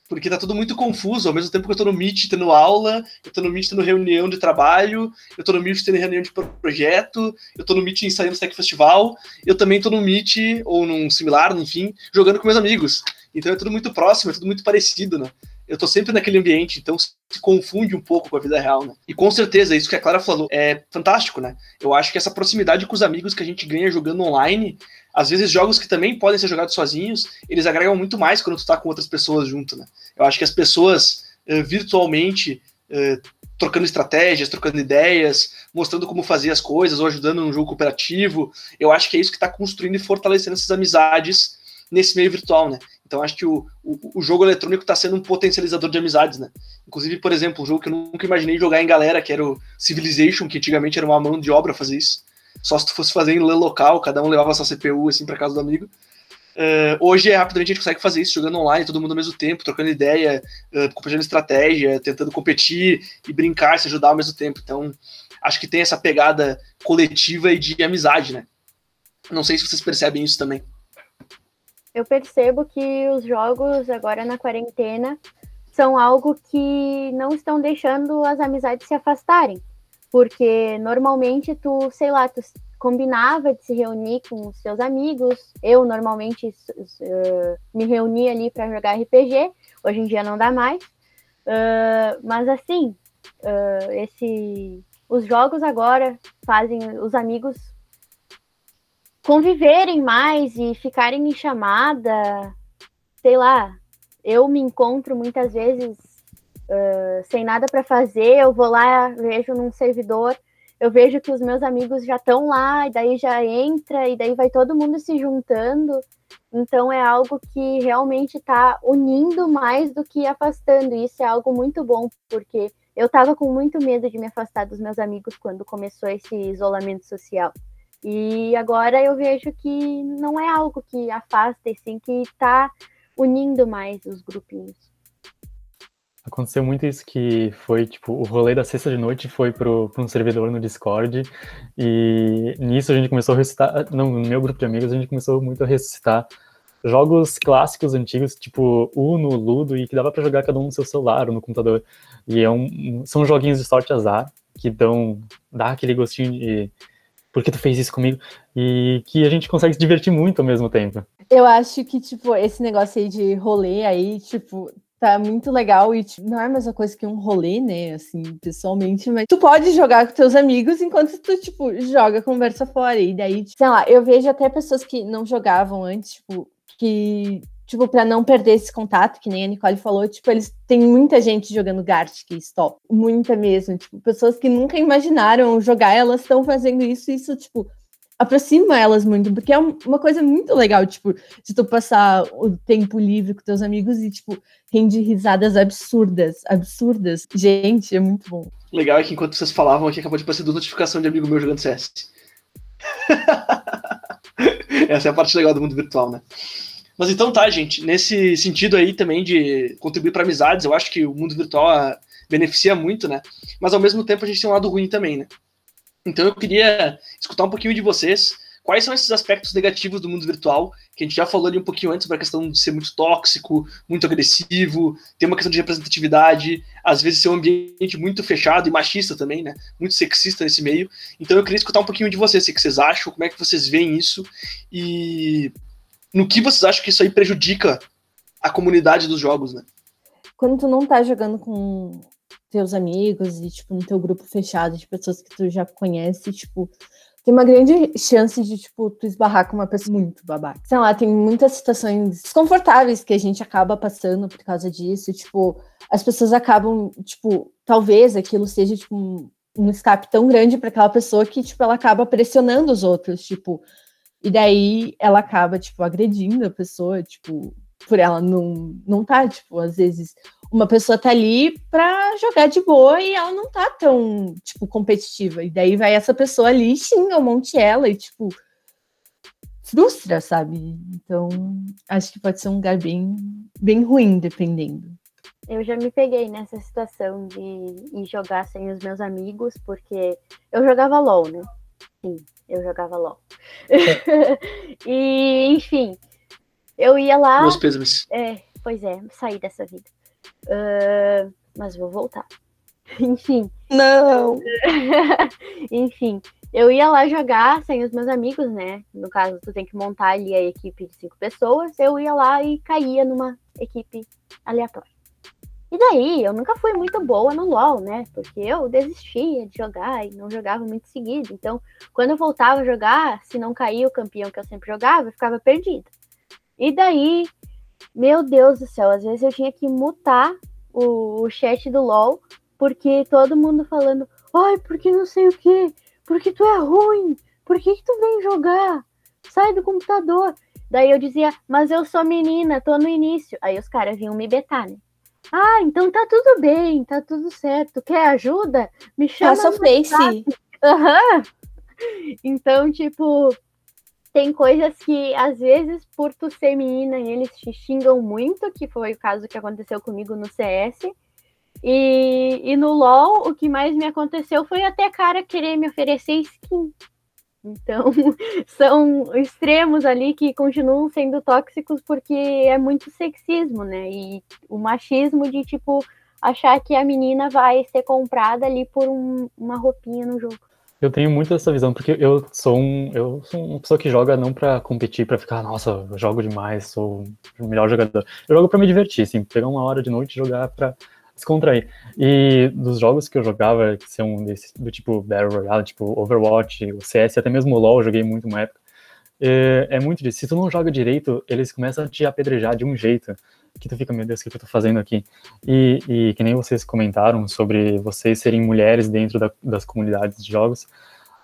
Porque tá tudo muito confuso, ao mesmo tempo que eu tô no Meet tendo aula, eu tô no Meet tendo reunião de trabalho, eu tô no Meet tendo reunião de projeto, eu tô no Meet ensaiando Tech Festival, eu também tô no Meet, ou num similar, enfim, jogando com meus amigos. Então é tudo muito próximo, é tudo muito parecido, né? Eu tô sempre naquele ambiente, então se confunde um pouco com a vida real, né? E com certeza, isso que a Clara falou é fantástico, né? Eu acho que essa proximidade com os amigos que a gente ganha jogando online às vezes jogos que também podem ser jogados sozinhos, eles agregam muito mais quando tu tá com outras pessoas junto, né? Eu acho que as pessoas uh, virtualmente uh, trocando estratégias, trocando ideias, mostrando como fazer as coisas ou ajudando num jogo cooperativo, eu acho que é isso que está construindo e fortalecendo essas amizades nesse meio virtual, né? Então acho que o, o, o jogo eletrônico está sendo um potencializador de amizades, né? Inclusive, por exemplo, um jogo que eu nunca imaginei jogar em galera, que era o Civilization, que antigamente era uma mão de obra fazer isso. Só se tu fosse fazer em LAN local, cada um levava sua CPU assim para casa do amigo. Uh, hoje é rapidamente a gente consegue fazer isso jogando online, todo mundo ao mesmo tempo, trocando ideia, uh, compartilhando estratégia, tentando competir e brincar, se ajudar ao mesmo tempo. Então, acho que tem essa pegada coletiva e de amizade, né? Não sei se vocês percebem isso também. Eu percebo que os jogos agora na quarentena são algo que não estão deixando as amizades se afastarem. Porque normalmente tu, sei lá, tu combinava de se reunir com os seus amigos. Eu normalmente uh, me reunia ali para jogar RPG. Hoje em dia não dá mais. Uh, mas assim, uh, esse, os jogos agora fazem os amigos conviverem mais e ficarem em chamada. Sei lá, eu me encontro muitas vezes uh, sem nada para fazer, eu vou lá, vejo num servidor, eu vejo que os meus amigos já estão lá, e daí já entra, e daí vai todo mundo se juntando. Então é algo que realmente está unindo mais do que afastando. E isso é algo muito bom, porque eu estava com muito medo de me afastar dos meus amigos quando começou esse isolamento social. E agora eu vejo que não é algo que afasta, e sim que está unindo mais os grupinhos. Aconteceu muito isso que foi, tipo, o rolê da sexta de noite foi pro, um servidor no Discord e nisso a gente começou a ressuscitar, não, no meu grupo de amigos a gente começou muito a ressuscitar jogos clássicos antigos, tipo Uno, Ludo, e que dava para jogar cada um no seu celular ou no computador. E é um, são joguinhos de sorte azar que dão, dá aquele gostinho de por que tu fez isso comigo? E que a gente consegue se divertir muito ao mesmo tempo. Eu acho que, tipo, esse negócio aí de rolê aí, tipo, Tá muito legal e tipo, não é a mesma coisa que um rolê, né? Assim, pessoalmente, mas tu pode jogar com teus amigos enquanto tu, tipo, joga conversa fora. E daí, sei lá, eu vejo até pessoas que não jogavam antes, tipo, que tipo, para não perder esse contato, que nem a Nicole falou, tipo, eles têm muita gente jogando Gartic e Stop, muita mesmo, tipo, pessoas que nunca imaginaram jogar, elas estão fazendo isso, isso, tipo, aproxima elas muito, porque é uma coisa muito legal, tipo, de tu passar o tempo livre com teus amigos e, tipo, rende risadas absurdas, absurdas. Gente, é muito bom. Legal é que enquanto vocês falavam aqui, acabou de aparecer duas notificações de amigo meu jogando CS. *laughs* Essa é a parte legal do mundo virtual, né? Mas então tá, gente. Nesse sentido aí também de contribuir para amizades, eu acho que o mundo virtual ah, beneficia muito, né? Mas ao mesmo tempo a gente tem um lado ruim também, né? Então eu queria escutar um pouquinho de vocês. Quais são esses aspectos negativos do mundo virtual? Que a gente já falou ali um pouquinho antes sobre a questão de ser muito tóxico, muito agressivo, ter uma questão de representatividade, às vezes ser um ambiente muito fechado e machista também, né? Muito sexista nesse meio. Então eu queria escutar um pouquinho de vocês, o que vocês acham, como é que vocês veem isso e no que vocês acham que isso aí prejudica a comunidade dos jogos, né? Quando tu não tá jogando com teus amigos e, tipo, no teu grupo fechado de pessoas que tu já conhece, tipo, tem uma grande chance de, tipo, tu esbarrar com uma pessoa muito babaca. Sei lá, tem muitas situações desconfortáveis que a gente acaba passando por causa disso, tipo, as pessoas acabam, tipo, talvez aquilo seja, tipo, um, um escape tão grande para aquela pessoa que, tipo, ela acaba pressionando os outros, tipo, e daí ela acaba, tipo, agredindo a pessoa, tipo, por ela não, não tá, tipo, às vezes uma pessoa tá ali pra jogar de boa e ela não tá tão, tipo, competitiva. E daí vai essa pessoa ali, xinga um monte ela e, tipo, frustra, sabe? Então, acho que pode ser um lugar bem, bem ruim, dependendo. Eu já me peguei nessa situação de ir jogar sem os meus amigos, porque eu jogava LOL, né? Sim, eu jogava LOL. *laughs* e, enfim, eu ia lá. Meus pêsames. É, pois é, saí dessa vida. Uh, mas vou voltar. *laughs* Enfim. Não! *laughs* Enfim, eu ia lá jogar sem os meus amigos, né? No caso, tu tem que montar ali a equipe de cinco pessoas. Eu ia lá e caía numa equipe aleatória. E daí, eu nunca fui muito boa no LoL, né? Porque eu desistia de jogar e não jogava muito seguido. Então, quando eu voltava a jogar, se não caía o campeão que eu sempre jogava, eu ficava perdida. E daí, meu Deus do céu, às vezes eu tinha que mutar o, o chat do LoL, porque todo mundo falando, ai, porque não sei o que, porque tu é ruim, por que, que tu vem jogar? Sai do computador. Daí eu dizia, mas eu sou menina, tô no início. Aí os caras vinham me betar, né? Ah, então tá tudo bem, tá tudo certo. Quer ajuda? Me chama. Passa o Face. *laughs* Aham. Uhum. Então, tipo, tem coisas que, às vezes, por tu ser menina, eles te xingam muito, que foi o caso que aconteceu comigo no CS. E, e no LoL, o que mais me aconteceu foi até cara querer me oferecer skin. Então, *laughs* são extremos ali que continuam sendo tóxicos porque é muito sexismo, né? E o machismo de, tipo, achar que a menina vai ser comprada ali por um, uma roupinha no jogo. Eu tenho muito essa visão, porque eu sou um, eu sou uma pessoa que joga não para competir, para ficar, nossa, eu jogo demais, sou o melhor jogador. Eu jogo para me divertir, assim, pegar uma hora de noite e jogar para descontrair. E dos jogos que eu jogava, que são desse, do tipo Battle Royale, tipo Overwatch, o CS, até mesmo o LoL, eu joguei muito uma época. É, é muito disso. Se tu não joga direito, eles começam a te apedrejar de um jeito que tu fica, meu Deus, o que eu tô fazendo aqui? E, e que nem vocês comentaram sobre vocês serem mulheres dentro da, das comunidades de jogos,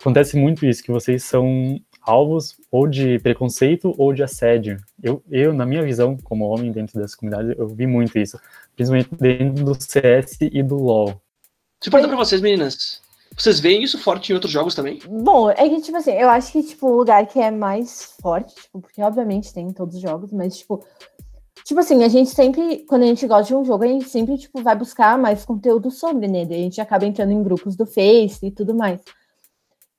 acontece muito isso, que vocês são alvos ou de preconceito ou de assédio. Eu, eu, na minha visão, como homem dentro das comunidades, eu vi muito isso, principalmente dentro do CS e do LoL. Deixa eu perguntar pra vocês, meninas. Vocês veem isso forte em outros jogos também? Bom, é que, tipo assim, eu acho que, tipo, o lugar que é mais forte, tipo, porque obviamente tem em todos os jogos, mas, tipo, Tipo assim, a gente sempre, quando a gente gosta de um jogo, a gente sempre, tipo, vai buscar mais conteúdo sobre, né? Daí a gente acaba entrando em grupos do Face e tudo mais.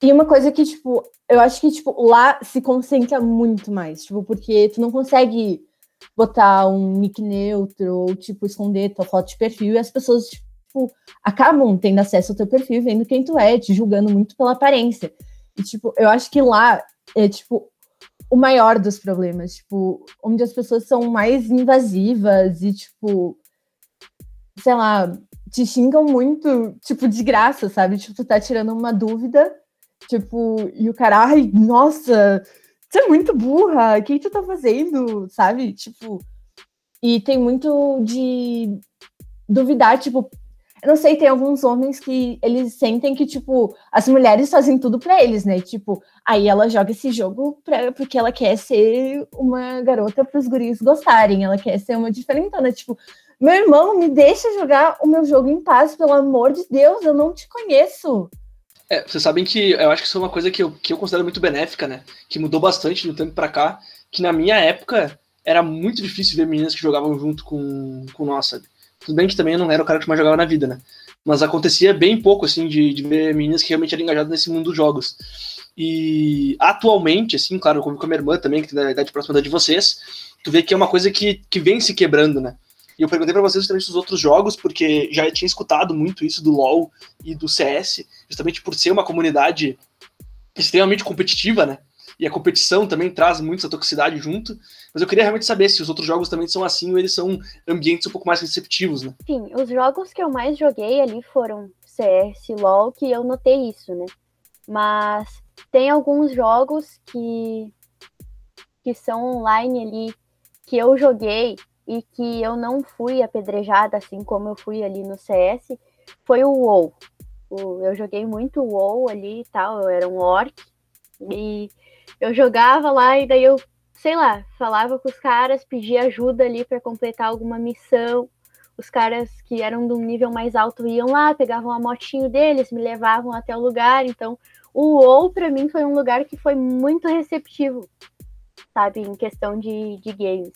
E uma coisa que, tipo, eu acho que, tipo, lá se concentra muito mais, tipo, porque tu não consegue botar um nick neutro ou, tipo, esconder tua foto de perfil e as pessoas, tipo, acabam tendo acesso ao teu perfil, vendo quem tu é, te julgando muito pela aparência. E, tipo, eu acho que lá é, tipo, o maior dos problemas, tipo, onde as pessoas são mais invasivas e, tipo, sei lá, te xingam muito, tipo, de graça, sabe? Tipo, tu tá tirando uma dúvida, tipo, e o cara, ai, nossa, você é muito burra, o que tu tá fazendo, sabe? Tipo, E tem muito de duvidar, tipo, eu não sei, tem alguns homens que eles sentem que, tipo, as mulheres fazem tudo para eles, né? Tipo, aí ela joga esse jogo pra, porque ela quer ser uma garota para os guris gostarem, ela quer ser uma diferentona. Tipo, meu irmão, me deixa jogar o meu jogo em paz, pelo amor de Deus, eu não te conheço. É, vocês sabem que eu acho que isso é uma coisa que eu, que eu considero muito benéfica, né? Que mudou bastante no tempo pra cá. Que na minha época era muito difícil ver meninas que jogavam junto com, com nós, sabe? Tudo bem que também eu não era o cara que mais jogava na vida, né? Mas acontecia bem pouco, assim, de, de ver meninas que realmente eram engajadas nesse mundo dos jogos. E atualmente, assim, claro, eu com a minha irmã também, que tem a idade próxima da de vocês, tu vê que é uma coisa que, que vem se quebrando, né? E eu perguntei para vocês justamente dos outros jogos, porque já tinha escutado muito isso do LoL e do CS, justamente por ser uma comunidade extremamente competitiva, né? E a competição também traz muita toxicidade junto. Mas eu queria realmente saber se os outros jogos também são assim ou eles são ambientes um pouco mais receptivos, né? Sim, os jogos que eu mais joguei ali foram CS, LoL, que eu notei isso, né? Mas tem alguns jogos que, que são online ali que eu joguei e que eu não fui apedrejada assim como eu fui ali no CS, foi o WoW. eu joguei muito WoW ali e tal, eu era um orc, e eu jogava lá e daí eu, sei lá, falava com os caras, pedia ajuda ali para completar alguma missão. Os caras que eram de um nível mais alto iam lá, pegavam a motinho deles, me levavam até o lugar. Então, o WoW para mim foi um lugar que foi muito receptivo, sabe, em questão de, de games.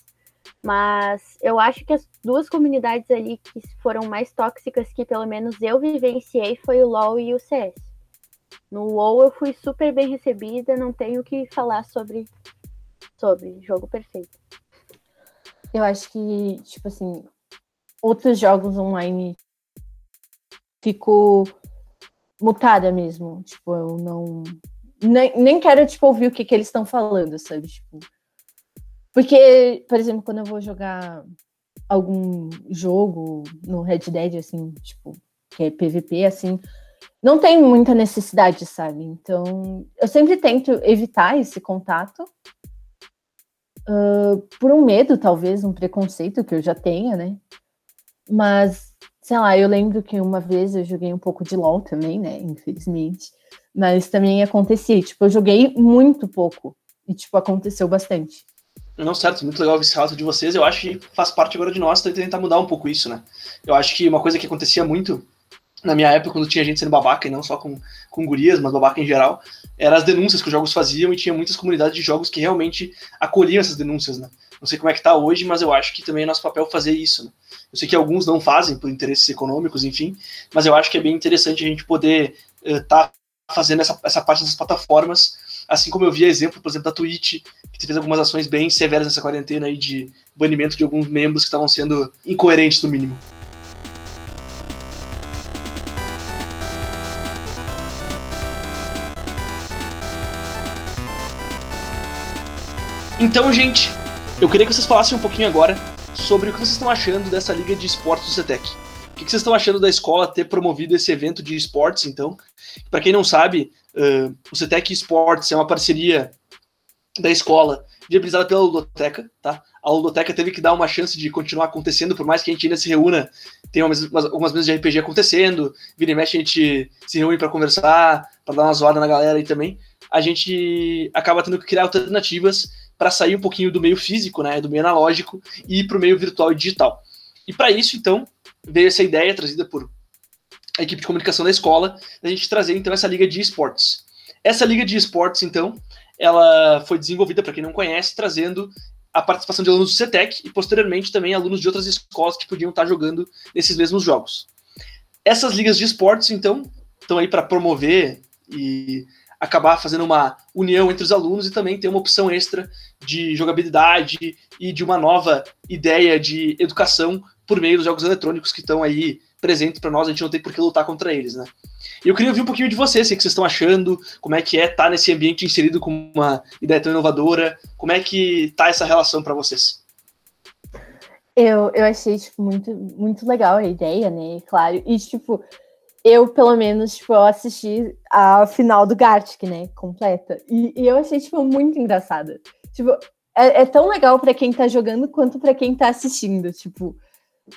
Mas eu acho que as duas comunidades ali que foram mais tóxicas que pelo menos eu vivenciei foi o LoL e o CS. No WoW eu fui super bem recebida, não tenho o que falar sobre sobre jogo perfeito. Eu acho que, tipo assim, outros jogos online fico mutada mesmo. Tipo, eu não. Nem, nem quero, tipo, ouvir o que, que eles estão falando, sabe? Tipo, porque, por exemplo, quando eu vou jogar algum jogo no Red Dead, assim, tipo, que é PVP, assim, não tem muita necessidade, sabe? Então, eu sempre tento evitar esse contato. Uh, por um medo, talvez, um preconceito que eu já tenha, né? Mas, sei lá, eu lembro que uma vez eu joguei um pouco de LOL também, né? Infelizmente. Mas também acontecia, tipo, eu joguei muito pouco. E, tipo, aconteceu bastante. Não, certo, muito legal esse relato de vocês. Eu acho que faz parte agora de nós tentar mudar um pouco isso, né? Eu acho que uma coisa que acontecia muito na minha época, quando tinha gente sendo babaca, e não só com, com gurias, mas babaca em geral, eram as denúncias que os jogos faziam e tinha muitas comunidades de jogos que realmente acolhiam essas denúncias, né? Não sei como é que tá hoje, mas eu acho que também é nosso papel fazer isso, né? Eu sei que alguns não fazem por interesses econômicos, enfim, mas eu acho que é bem interessante a gente poder estar uh, tá fazendo essa, essa parte das plataformas Assim como eu vi exemplo, por exemplo, da Twitch, que fez algumas ações bem severas nessa quarentena aí de banimento de alguns membros que estavam sendo incoerentes no mínimo. Então, gente, eu queria que vocês falassem um pouquinho agora sobre o que vocês estão achando dessa liga de esportes do CETEC. O que vocês estão achando da escola ter promovido esse evento de esportes, então? Para quem não sabe, Uh, o CETEC Sports é uma parceria da escola viabilizada pela Ludoteca, tá? A Ludoteca teve que dar uma chance de continuar acontecendo, por mais que a gente ainda se reúna, tem umas, algumas mesas de RPG acontecendo, vira e mexe a gente se reúne para conversar, para dar uma zoada na galera aí também. A gente acaba tendo que criar alternativas para sair um pouquinho do meio físico, né, do meio analógico e ir para o meio virtual e digital. E para isso, então, veio essa ideia trazida por a equipe de comunicação da escola, a gente trazer então essa liga de esportes. Essa liga de esportes, então, ela foi desenvolvida, para quem não conhece, trazendo a participação de alunos do CETEC e posteriormente também alunos de outras escolas que podiam estar jogando nesses mesmos jogos. Essas ligas de esportes, então, estão aí para promover e acabar fazendo uma união entre os alunos e também ter uma opção extra de jogabilidade e de uma nova ideia de educação por meio dos jogos eletrônicos que estão aí presente para nós, a gente não tem por que lutar contra eles, né? E eu queria ouvir um pouquinho de vocês, o que vocês estão achando, como é que é estar tá nesse ambiente inserido com uma ideia tão inovadora, como é que tá essa relação para vocês? Eu, eu achei, tipo, muito, muito legal a ideia, né, claro, e, tipo, eu, pelo menos, tipo, eu assisti a final do Gartic, né, completa, e, e eu achei, tipo, muito engraçada. Tipo, é, é tão legal para quem tá jogando quanto para quem tá assistindo. Tipo,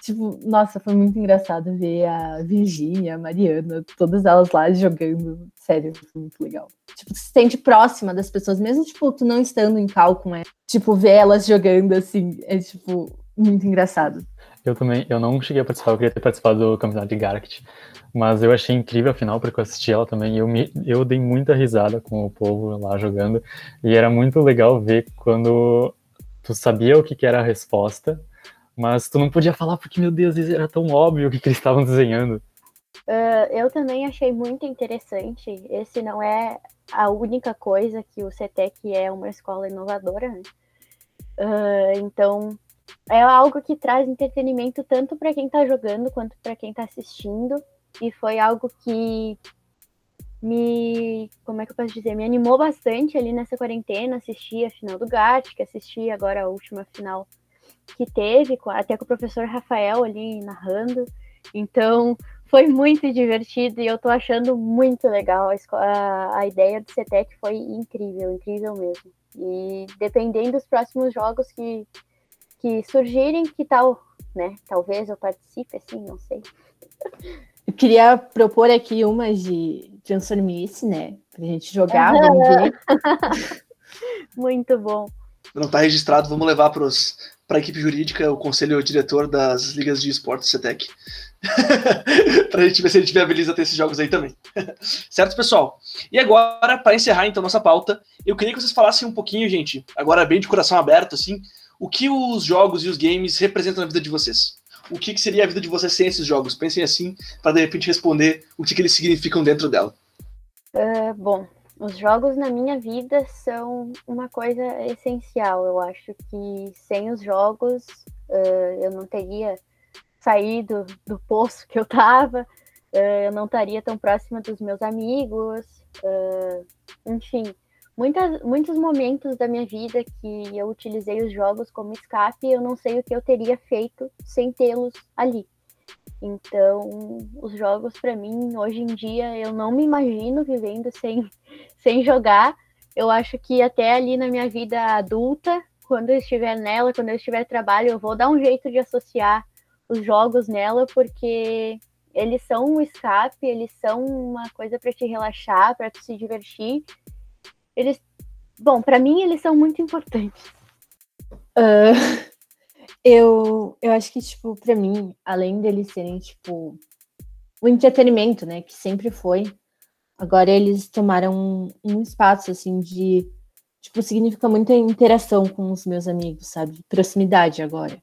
tipo, nossa, foi muito engraçado ver a Virgínia, a Mariana, todas elas lá jogando. Sério, foi muito legal. Tipo, se sente próxima das pessoas, mesmo, tipo, tu não estando em cal com. Tipo, ver elas jogando assim, é, tipo, muito engraçado. Eu também, eu não cheguei a participar, eu queria ter participado do campeonato de Garct, mas eu achei incrível a final, porque eu assisti ela também, eu, me, eu dei muita risada com o povo lá jogando, e era muito legal ver quando tu sabia o que, que era a resposta, mas tu não podia falar porque, meu Deus, era tão óbvio o que, que eles estavam desenhando. Uh, eu também achei muito interessante. Esse não é a única coisa que o CETEC é uma escola inovadora, né? Uh, então, é algo que traz entretenimento tanto para quem está jogando quanto para quem está assistindo. E foi algo que me, como é que eu posso dizer, me animou bastante ali nessa quarentena, assistir a final do GAT, que assisti agora a última final que teve, até com o professor Rafael ali narrando. Então, foi muito divertido e eu tô achando muito legal. A, a ideia do CETEC foi incrível, incrível mesmo. E dependendo dos próximos jogos que, que surgirem, que tal, né? Talvez eu participe, assim, não sei. Eu queria propor aqui uma de Transformice, né? Pra gente jogar, vamos ver. *laughs* Muito bom. Não tá registrado, vamos levar para a equipe jurídica, o conselho diretor das ligas de esportes CETEC. *laughs* pra gente ver se a gente viabiliza ter esses jogos aí também. *laughs* certo, pessoal? E agora, para encerrar então nossa pauta, eu queria que vocês falassem um pouquinho, gente, agora bem de coração aberto, assim, o que os jogos e os games representam na vida de vocês. O que, que seria a vida de vocês sem esses jogos? Pensem assim, para de repente responder o que, que eles significam dentro dela. Uh, bom, os jogos na minha vida são uma coisa essencial. Eu acho que sem os jogos uh, eu não teria saído do poço que eu estava, uh, eu não estaria tão próxima dos meus amigos, enfim, muitas, muitos momentos da minha vida que eu utilizei os jogos como escape, eu não sei o que eu teria feito sem tê-los ali. Então, os jogos para mim hoje em dia eu não me imagino vivendo sem, *laughs* sem jogar. Eu acho que até ali na minha vida adulta, quando eu estiver nela, quando eu estiver trabalho, eu vou dar um jeito de associar os jogos nela, porque eles são um escape, eles são uma coisa para te relaxar, para se divertir. Eles, bom, para mim eles são muito importantes. Uh, *laughs* eu, eu acho que tipo, para mim, além deles serem tipo o entretenimento, né, que sempre foi, agora eles tomaram um, um espaço assim de tipo significa muita interação com os meus amigos, sabe? Proximidade agora.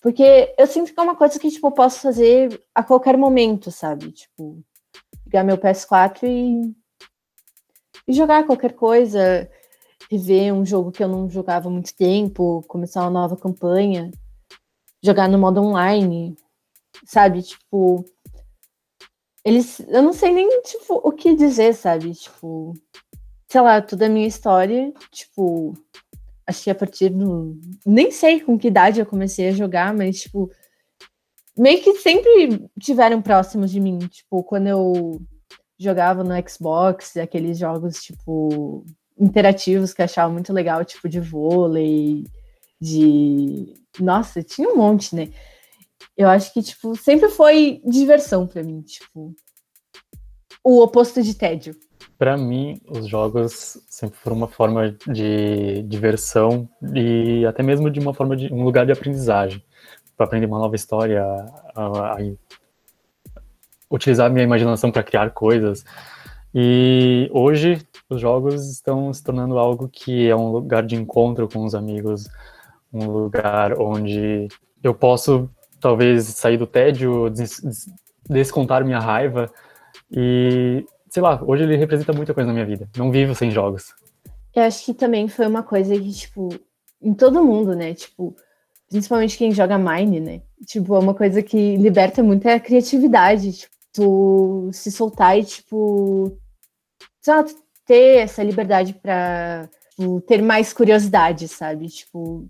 Porque eu sinto que é uma coisa que, tipo, eu posso fazer a qualquer momento, sabe? Tipo, pegar meu PS4 e, e jogar qualquer coisa, rever um jogo que eu não jogava há muito tempo, começar uma nova campanha, jogar no modo online, sabe? Tipo, eles, eu não sei nem, tipo, o que dizer, sabe? Tipo, sei lá, toda a minha história, tipo, acho que a partir do. Nem sei com que idade eu comecei a jogar, mas, tipo, meio que sempre tiveram próximos de mim. Tipo, quando eu jogava no Xbox, aqueles jogos, tipo, interativos que eu achava muito legal, tipo, de vôlei, de. Nossa, tinha um monte, né? Eu acho que, tipo, sempre foi diversão para mim, tipo. O oposto de tédio. Para mim, os jogos sempre foram uma forma de diversão e até mesmo de uma forma de um lugar de aprendizagem, para aprender uma nova história, a, a, utilizar minha imaginação para criar coisas. E hoje os jogos estão se tornando algo que é um lugar de encontro com os amigos, um lugar onde eu posso talvez sair do tédio, des descontar minha raiva e sei lá, hoje ele representa muita coisa na minha vida. Não vivo sem jogos. Eu acho que também foi uma coisa que, tipo, em todo mundo, né? Tipo, principalmente quem joga Mine, né? Tipo, é uma coisa que liberta muito a criatividade. Tipo, tu se soltar e, tipo, só ter essa liberdade pra tipo, ter mais curiosidade, sabe? Tipo,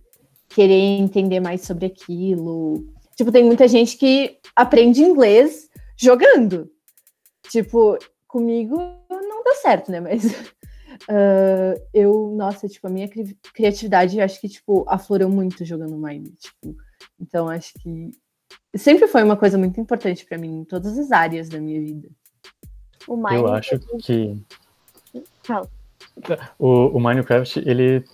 querer entender mais sobre aquilo. Tipo, tem muita gente que aprende inglês jogando. Tipo, comigo não deu certo, né? Mas Uh, *laughs* eu, nossa, tipo, a minha cri criatividade, acho que, tipo, aflorou muito jogando Mine, tipo, então acho que sempre foi uma coisa muito importante para mim em todas as áreas da minha vida. O Mine, Eu acho que Fala. o, o Minecraft, ele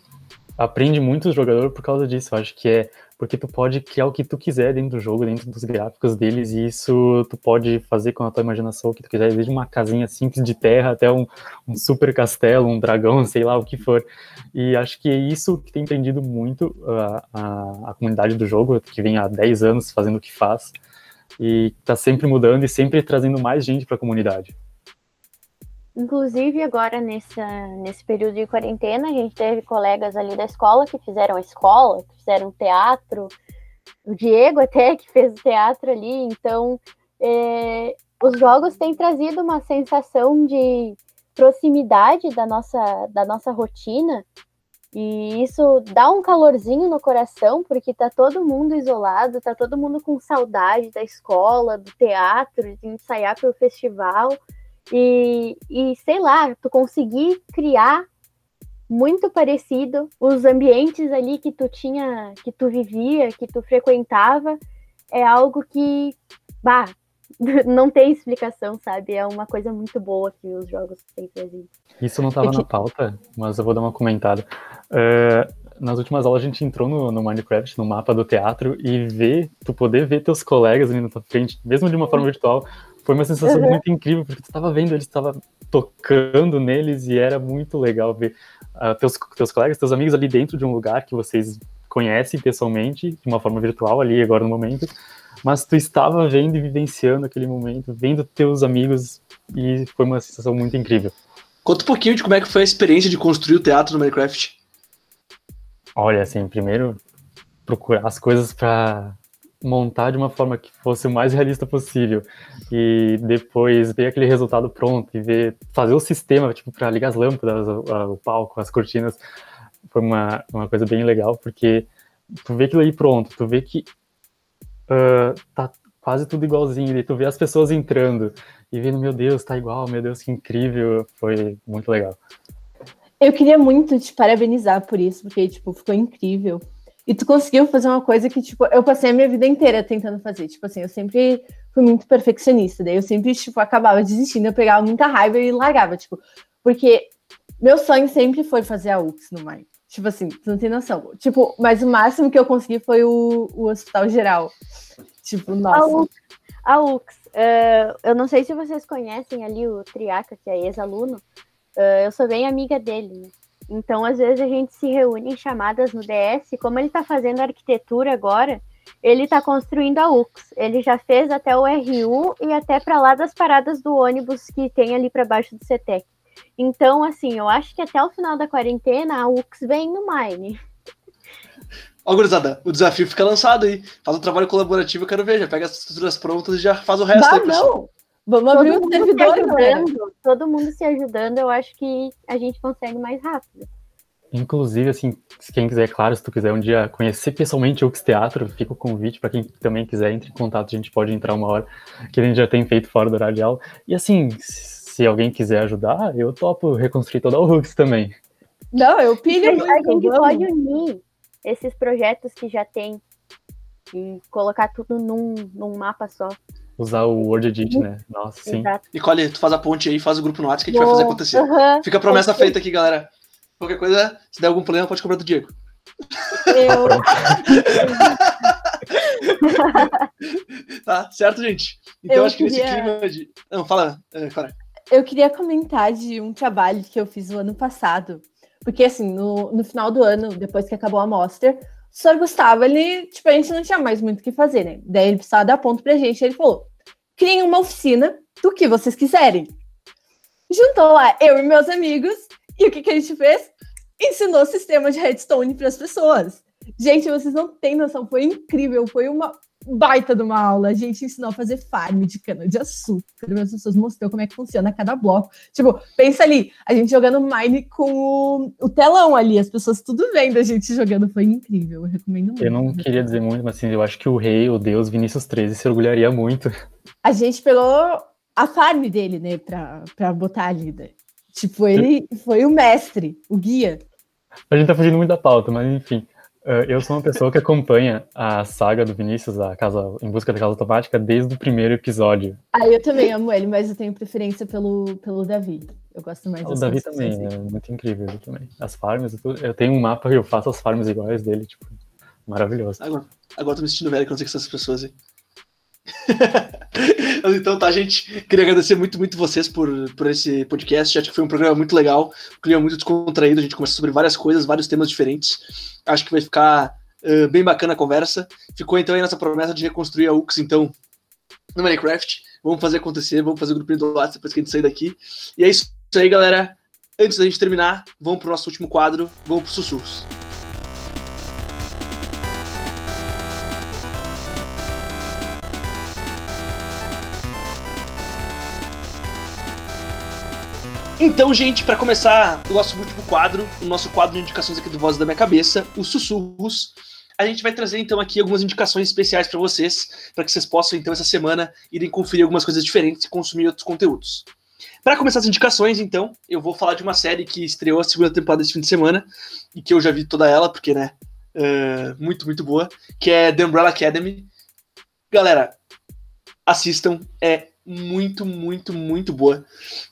aprende muito o jogador por causa disso. Eu acho que é porque tu pode criar o que tu quiser dentro do jogo, dentro dos gráficos deles, e isso tu pode fazer com a tua imaginação o que tu quiser, desde uma casinha simples de terra até um, um super castelo, um dragão, *laughs* sei lá o que for. E acho que é isso que tem prendido muito a, a, a comunidade do jogo, que vem há 10 anos fazendo o que faz, e tá sempre mudando e sempre trazendo mais gente para a comunidade. Inclusive, agora nessa, nesse período de quarentena, a gente teve colegas ali da escola que fizeram a escola, que fizeram teatro, o Diego até que fez o teatro ali, então é, os jogos têm trazido uma sensação de proximidade da nossa, da nossa rotina, e isso dá um calorzinho no coração, porque tá todo mundo isolado, tá todo mundo com saudade da escola, do teatro, de ensaiar para o festival. E, e sei lá, tu conseguir criar muito parecido os ambientes ali que tu tinha, que tu vivia, que tu frequentava, é algo que, bah, *laughs* não tem explicação, sabe? É uma coisa muito boa que os jogos têm trazido. Isso não estava É que- na pauta, mas eu vou dar uma comentada. É, nas últimas aulas a gente entrou no, no Minecraft, no mapa do teatro, e ver, tu poder ver teus colegas ali na tua frente, mesmo de uma forma virtual, foi uma sensação Uhum. muito incrível, porque tu estava vendo, eles estava tocando neles e era muito legal ver ah, teus, teus colegas, teus amigos ali dentro de um lugar que vocês conhecem pessoalmente, de uma forma virtual ali agora no momento, mas tu estava vendo e vivenciando aquele momento, vendo teus amigos e foi uma sensação muito incrível. Conta um pouquinho de como é que foi a experiência de construir o teatro no Minecraft. Olha, assim, primeiro procurar as coisas para montar de uma forma que fosse o mais realista possível e depois ver aquele resultado pronto e ver fazer o sistema tipo para ligar as lâmpadas, o, o palco, as cortinas foi uma, uma coisa bem legal porque tu vê aquilo aí pronto, tu vê que ah, tá quase tudo igualzinho e tu vê as pessoas entrando e vendo meu Deus tá igual, meu Deus que incrível, foi muito legal. Eu queria muito te parabenizar por isso, porque, tipo, ficou incrível. E tu conseguiu fazer uma coisa que, tipo, eu passei a minha vida inteira tentando fazer. Tipo assim, eu sempre fui muito perfeccionista. Daí eu sempre, tipo, acabava desistindo, eu pegava muita raiva e largava, tipo. Porque meu sonho sempre foi fazer a UX no Mine. Tipo assim, tu não tem noção. Tipo, mas o máximo que eu consegui foi o, o Hospital Geral. Tipo, A nossa. UX, a UX eh, eu não sei se vocês conhecem ali o Triaca, que é ex-aluno, eh, eu sou bem amiga dele, né? Então, às vezes, a gente se reúne em chamadas no DS, como ele está fazendo arquitetura agora, ele está construindo a UX. Ele já fez até o RU e até para lá das paradas do ônibus que tem ali para baixo do CETEC. Então, assim, eu acho que até o final da quarentena a UX vem no Mine. Ó, gurizada, o desafio fica lançado aí. Faz um trabalho colaborativo, eu quero ver. Já pega as estruturas prontas e já faz o resto Bah, aí, pessoal. não! Vamos abrir um Todo mundo se servidor, todo mundo se ajudando, eu acho que a gente consegue mais rápido. Inclusive, assim, se quem quiser, claro, se tu quiser um dia conhecer pessoalmente o Ux Teatro, fica o convite para quem também quiser, entre em contato, a gente pode entrar uma hora, que a gente já tem feito fora do horário de aula. E assim, se alguém quiser ajudar, eu topo reconstruir toda o Hux também. Não, eu pilho a gente vamos. pode unir esses projetos que já tem e colocar tudo num, num mapa só. Usar o Word Edit, né? Nossa, sim. Exato. Nicole, tu faz a ponte aí, faz o grupo no WhatsApp que a gente vai fazer acontecer. Aham. Fica a promessa Ok. feita aqui, galera. Qualquer coisa, se der algum problema, pode cobrar do Diego. Eu, *laughs* Tá, certo, gente? Então Eu acho que nesse queria- clima de. Não, fala, é, Clara. Eu queria comentar de um trabalho que eu fiz no ano passado. Porque, assim, no, no final do ano, depois que acabou a mostra, o senhor Gustavo, ele, tipo, a gente não tinha mais muito o que fazer, né? Daí ele precisava dar ponto pra gente. Ele falou: criem uma oficina do que vocês quiserem. Juntou lá eu e meus amigos, e o que, que a gente fez? Ensinou o sistema de redstone para as pessoas. Gente, vocês não têm noção, foi incrível, foi uma baita de uma aula. A gente ensinou a fazer farm de cana de açúcar, as pessoas mostrou como é que funciona cada bloco. Tipo, pensa ali, a gente jogando Mine com o, o telão ali, as pessoas tudo vendo a gente jogando, foi incrível, eu recomendo muito. Eu não queria dizer muito, mas assim, eu acho que o rei, o deus Vinícius 13 se orgulharia muito. A gente pegou a farm dele, né, pra, pra botar ali, né? Tipo, ele foi o mestre, o guia. A gente tá fugindo muito da pauta, mas enfim. Uh, eu sou uma pessoa que acompanha a saga do Vinícius, a casa, Em Busca da Casa Automática, desde o primeiro episódio. Ah, eu também amo ele, mas eu tenho preferência pelo, pelo Davi. Eu gosto mais O Davi também, é muito incrível ele também. As farms, eu tenho um mapa e eu faço as farms iguais dele, tipo, maravilhoso. Agora, agora tô me sentindo velho que eu não sei que essas pessoas aí. *laughs* então tá, gente. Queria agradecer muito, muito vocês por, por esse podcast. Acho que foi um programa muito legal, um clima muito descontraído. A gente conversou sobre várias coisas, vários temas diferentes. Acho que vai ficar uh, bem bacana a conversa. Ficou então aí nossa promessa de reconstruir a UX, então, no Minecraft. Vamos fazer acontecer, vamos fazer o grupinho do WhatsApp depois que a gente sair daqui. E é isso aí, galera. Antes da gente terminar, vamos pro nosso último quadro, vamos pro sussurros. Então, gente, para começar o nosso último quadro, o nosso quadro de indicações aqui do Voz da Minha Cabeça, os sussurros, a gente vai trazer então aqui algumas indicações especiais para vocês, para que vocês possam então essa semana irem conferir algumas coisas diferentes e consumir outros conteúdos. Para começar as indicações, então, eu vou falar de uma série que estreou a segunda temporada esse fim de semana e que eu já vi toda ela, porque, né, uh, muito, muito boa, que é The Umbrella Academy. Galera, assistam, é muito, muito, muito boa.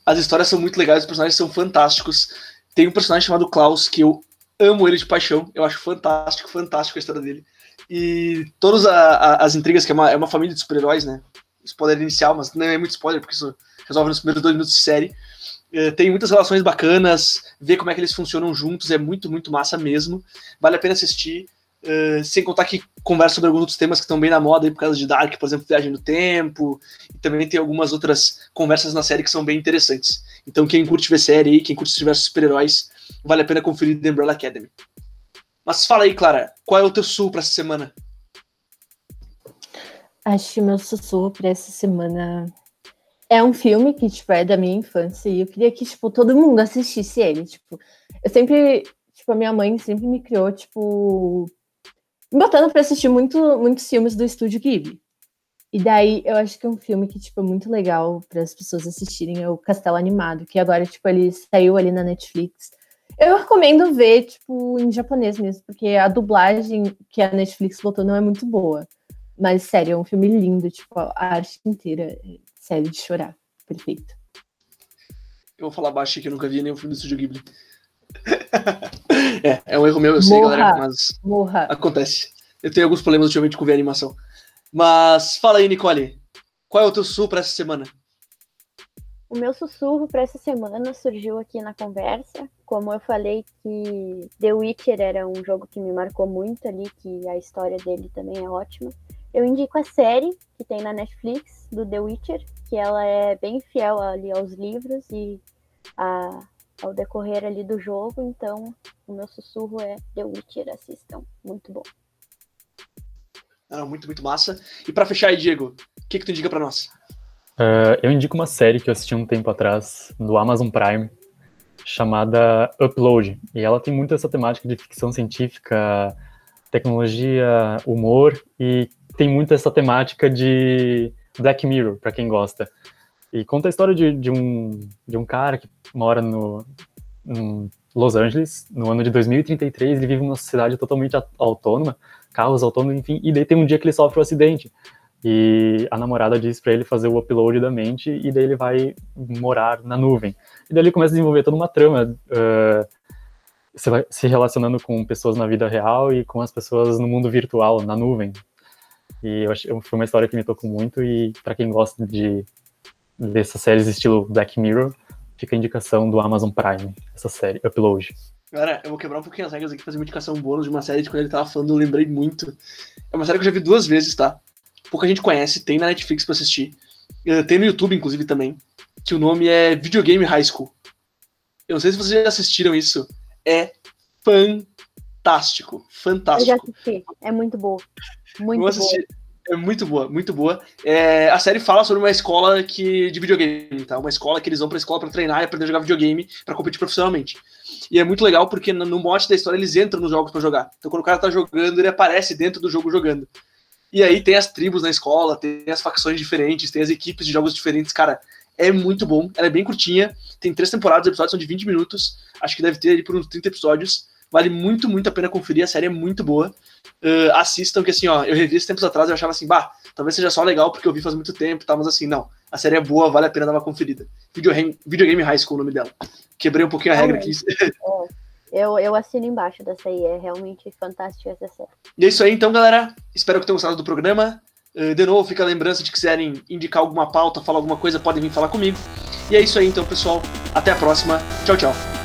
As histórias são muito legais, os personagens são fantásticos. Tem um personagem chamado Klaus, que eu amo ele de paixão. Eu acho fantástico, fantástico a história dele. E todas as intrigas, que é uma, é uma família de super-heróis, né? Spoiler inicial, mas não é muito spoiler, porque isso resolve nos primeiros dois minutos de série. Uh, tem muitas relações bacanas, ver como é que eles funcionam juntos é muito, muito massa mesmo. Vale a pena assistir. Uh, sem contar que conversa sobre alguns outros temas que estão bem na moda aí por causa de Dark, por exemplo, Viagem no Tempo, e também tem algumas outras conversas na série que são bem interessantes. Então, quem curte ver série aí, quem curte diversos super-heróis, vale a pena conferir The Umbrella Academy. Mas fala aí, Clara, qual é o teu sul para essa semana? Acho que meu sussurro para essa semana é um filme que, tipo, é da minha infância e eu queria que, tipo, todo mundo assistisse ele, tipo, eu sempre, tipo, a minha mãe sempre me criou, tipo, me botando para assistir muito, muitos filmes do estúdio Ghibli. E daí eu acho que é um filme que tipo é muito legal para as pessoas assistirem é o Castelo Animado, que agora tipo ele saiu ali na Netflix. Eu recomendo ver tipo em japonês mesmo, porque a dublagem que a Netflix botou não é muito boa. Mas sério, é um filme lindo, tipo a arte inteira, sério de chorar, perfeito. Eu vou falar baixo que eu nunca vi nenhum filme do estúdio Ghibli. *laughs* é, é um erro meu, eu sei, morra, galera, mas morra. acontece. Eu tenho alguns problemas ultimamente com ver animação. Mas fala aí, Nicole, qual é o teu sussurro para essa semana? O meu sussurro para essa semana surgiu aqui na conversa. Como eu falei que The Witcher era um jogo que me marcou muito ali, que a história dele também é ótima. Eu indico a série que tem na Netflix do The Witcher, que ela é bem fiel ali aos livros e a, ao decorrer ali do jogo, então o meu sussurro é The Witcher, assistam, muito bom. Ah, muito, muito massa. E para fechar aí, Diego, o que, que tu indica para nós? Uh, eu indico uma série que eu assisti um tempo atrás, do Amazon Prime, chamada Upload. E ela tem muito essa temática de ficção científica, tecnologia, humor, e tem muito essa temática de Black Mirror, para quem gosta. E conta a história de, de, um, de um cara que mora no, Los Angeles, no ano de 2033, ele vive numa cidade totalmente autônoma, carros autônomos, enfim, e daí tem um dia que ele sofre um acidente. E a namorada diz para ele fazer o upload da mente, e daí ele vai morar na nuvem. E daí ele começa a desenvolver toda uma trama, uh, se, se relacionando com pessoas na vida real e com as pessoas no mundo virtual, na nuvem. E eu acho, foi uma história que me tocou muito, e para quem gosta de dessas séries estilo Black Mirror, fica a indicação do Amazon Prime, essa série, Upload. Cara, eu vou quebrar um pouquinho as regras aqui, fazer uma indicação bônus de uma série de quando ele tava falando, eu lembrei muito. É uma série que eu já vi duas vezes, tá? Pouca gente conhece, tem na Netflix pra assistir. Eh, tem no YouTube, inclusive, também. Que o nome é Videogame High School. Eu não sei se vocês já assistiram isso. É fantástico. Fantástico. Eu já assisti. É muito boa. Muito boa. É muito boa, muito boa. É, a série fala sobre uma escola que, de videogame, tá? Uma escola que eles vão pra escola para treinar e aprender a jogar videogame para competir profissionalmente. E é muito legal porque no mote da história eles entram nos jogos para jogar. Então quando o cara tá jogando, ele aparece dentro do jogo jogando. E aí tem as tribos na escola, tem as facções diferentes, tem as equipes de jogos diferentes. Cara, é muito bom. Ela é bem curtinha, tem três temporadas, os episódios são de 20 minutos. Acho que deve ter ali por uns 30 episódios. Vale muito, muito a pena conferir, a série é muito boa. Uh, assistam, que assim, ó, eu revi esses tempos atrás eu achava assim, bah, talvez seja só legal porque eu vi faz muito tempo, tá? Mas assim, não. A série é boa, vale a pena dar uma conferida. Videogame, Videogame High School, o nome dela. Quebrei um pouquinho a regra aqui. Eu, eu assino embaixo dessa aí, é realmente fantástico essa série. E é isso aí, então, galera. Espero que tenham gostado do programa. Uh, de novo, fica a lembrança de que quiserem indicar alguma pauta, falar alguma coisa, podem vir falar comigo. E é isso aí, então, pessoal. Até a próxima. Tchau, tchau.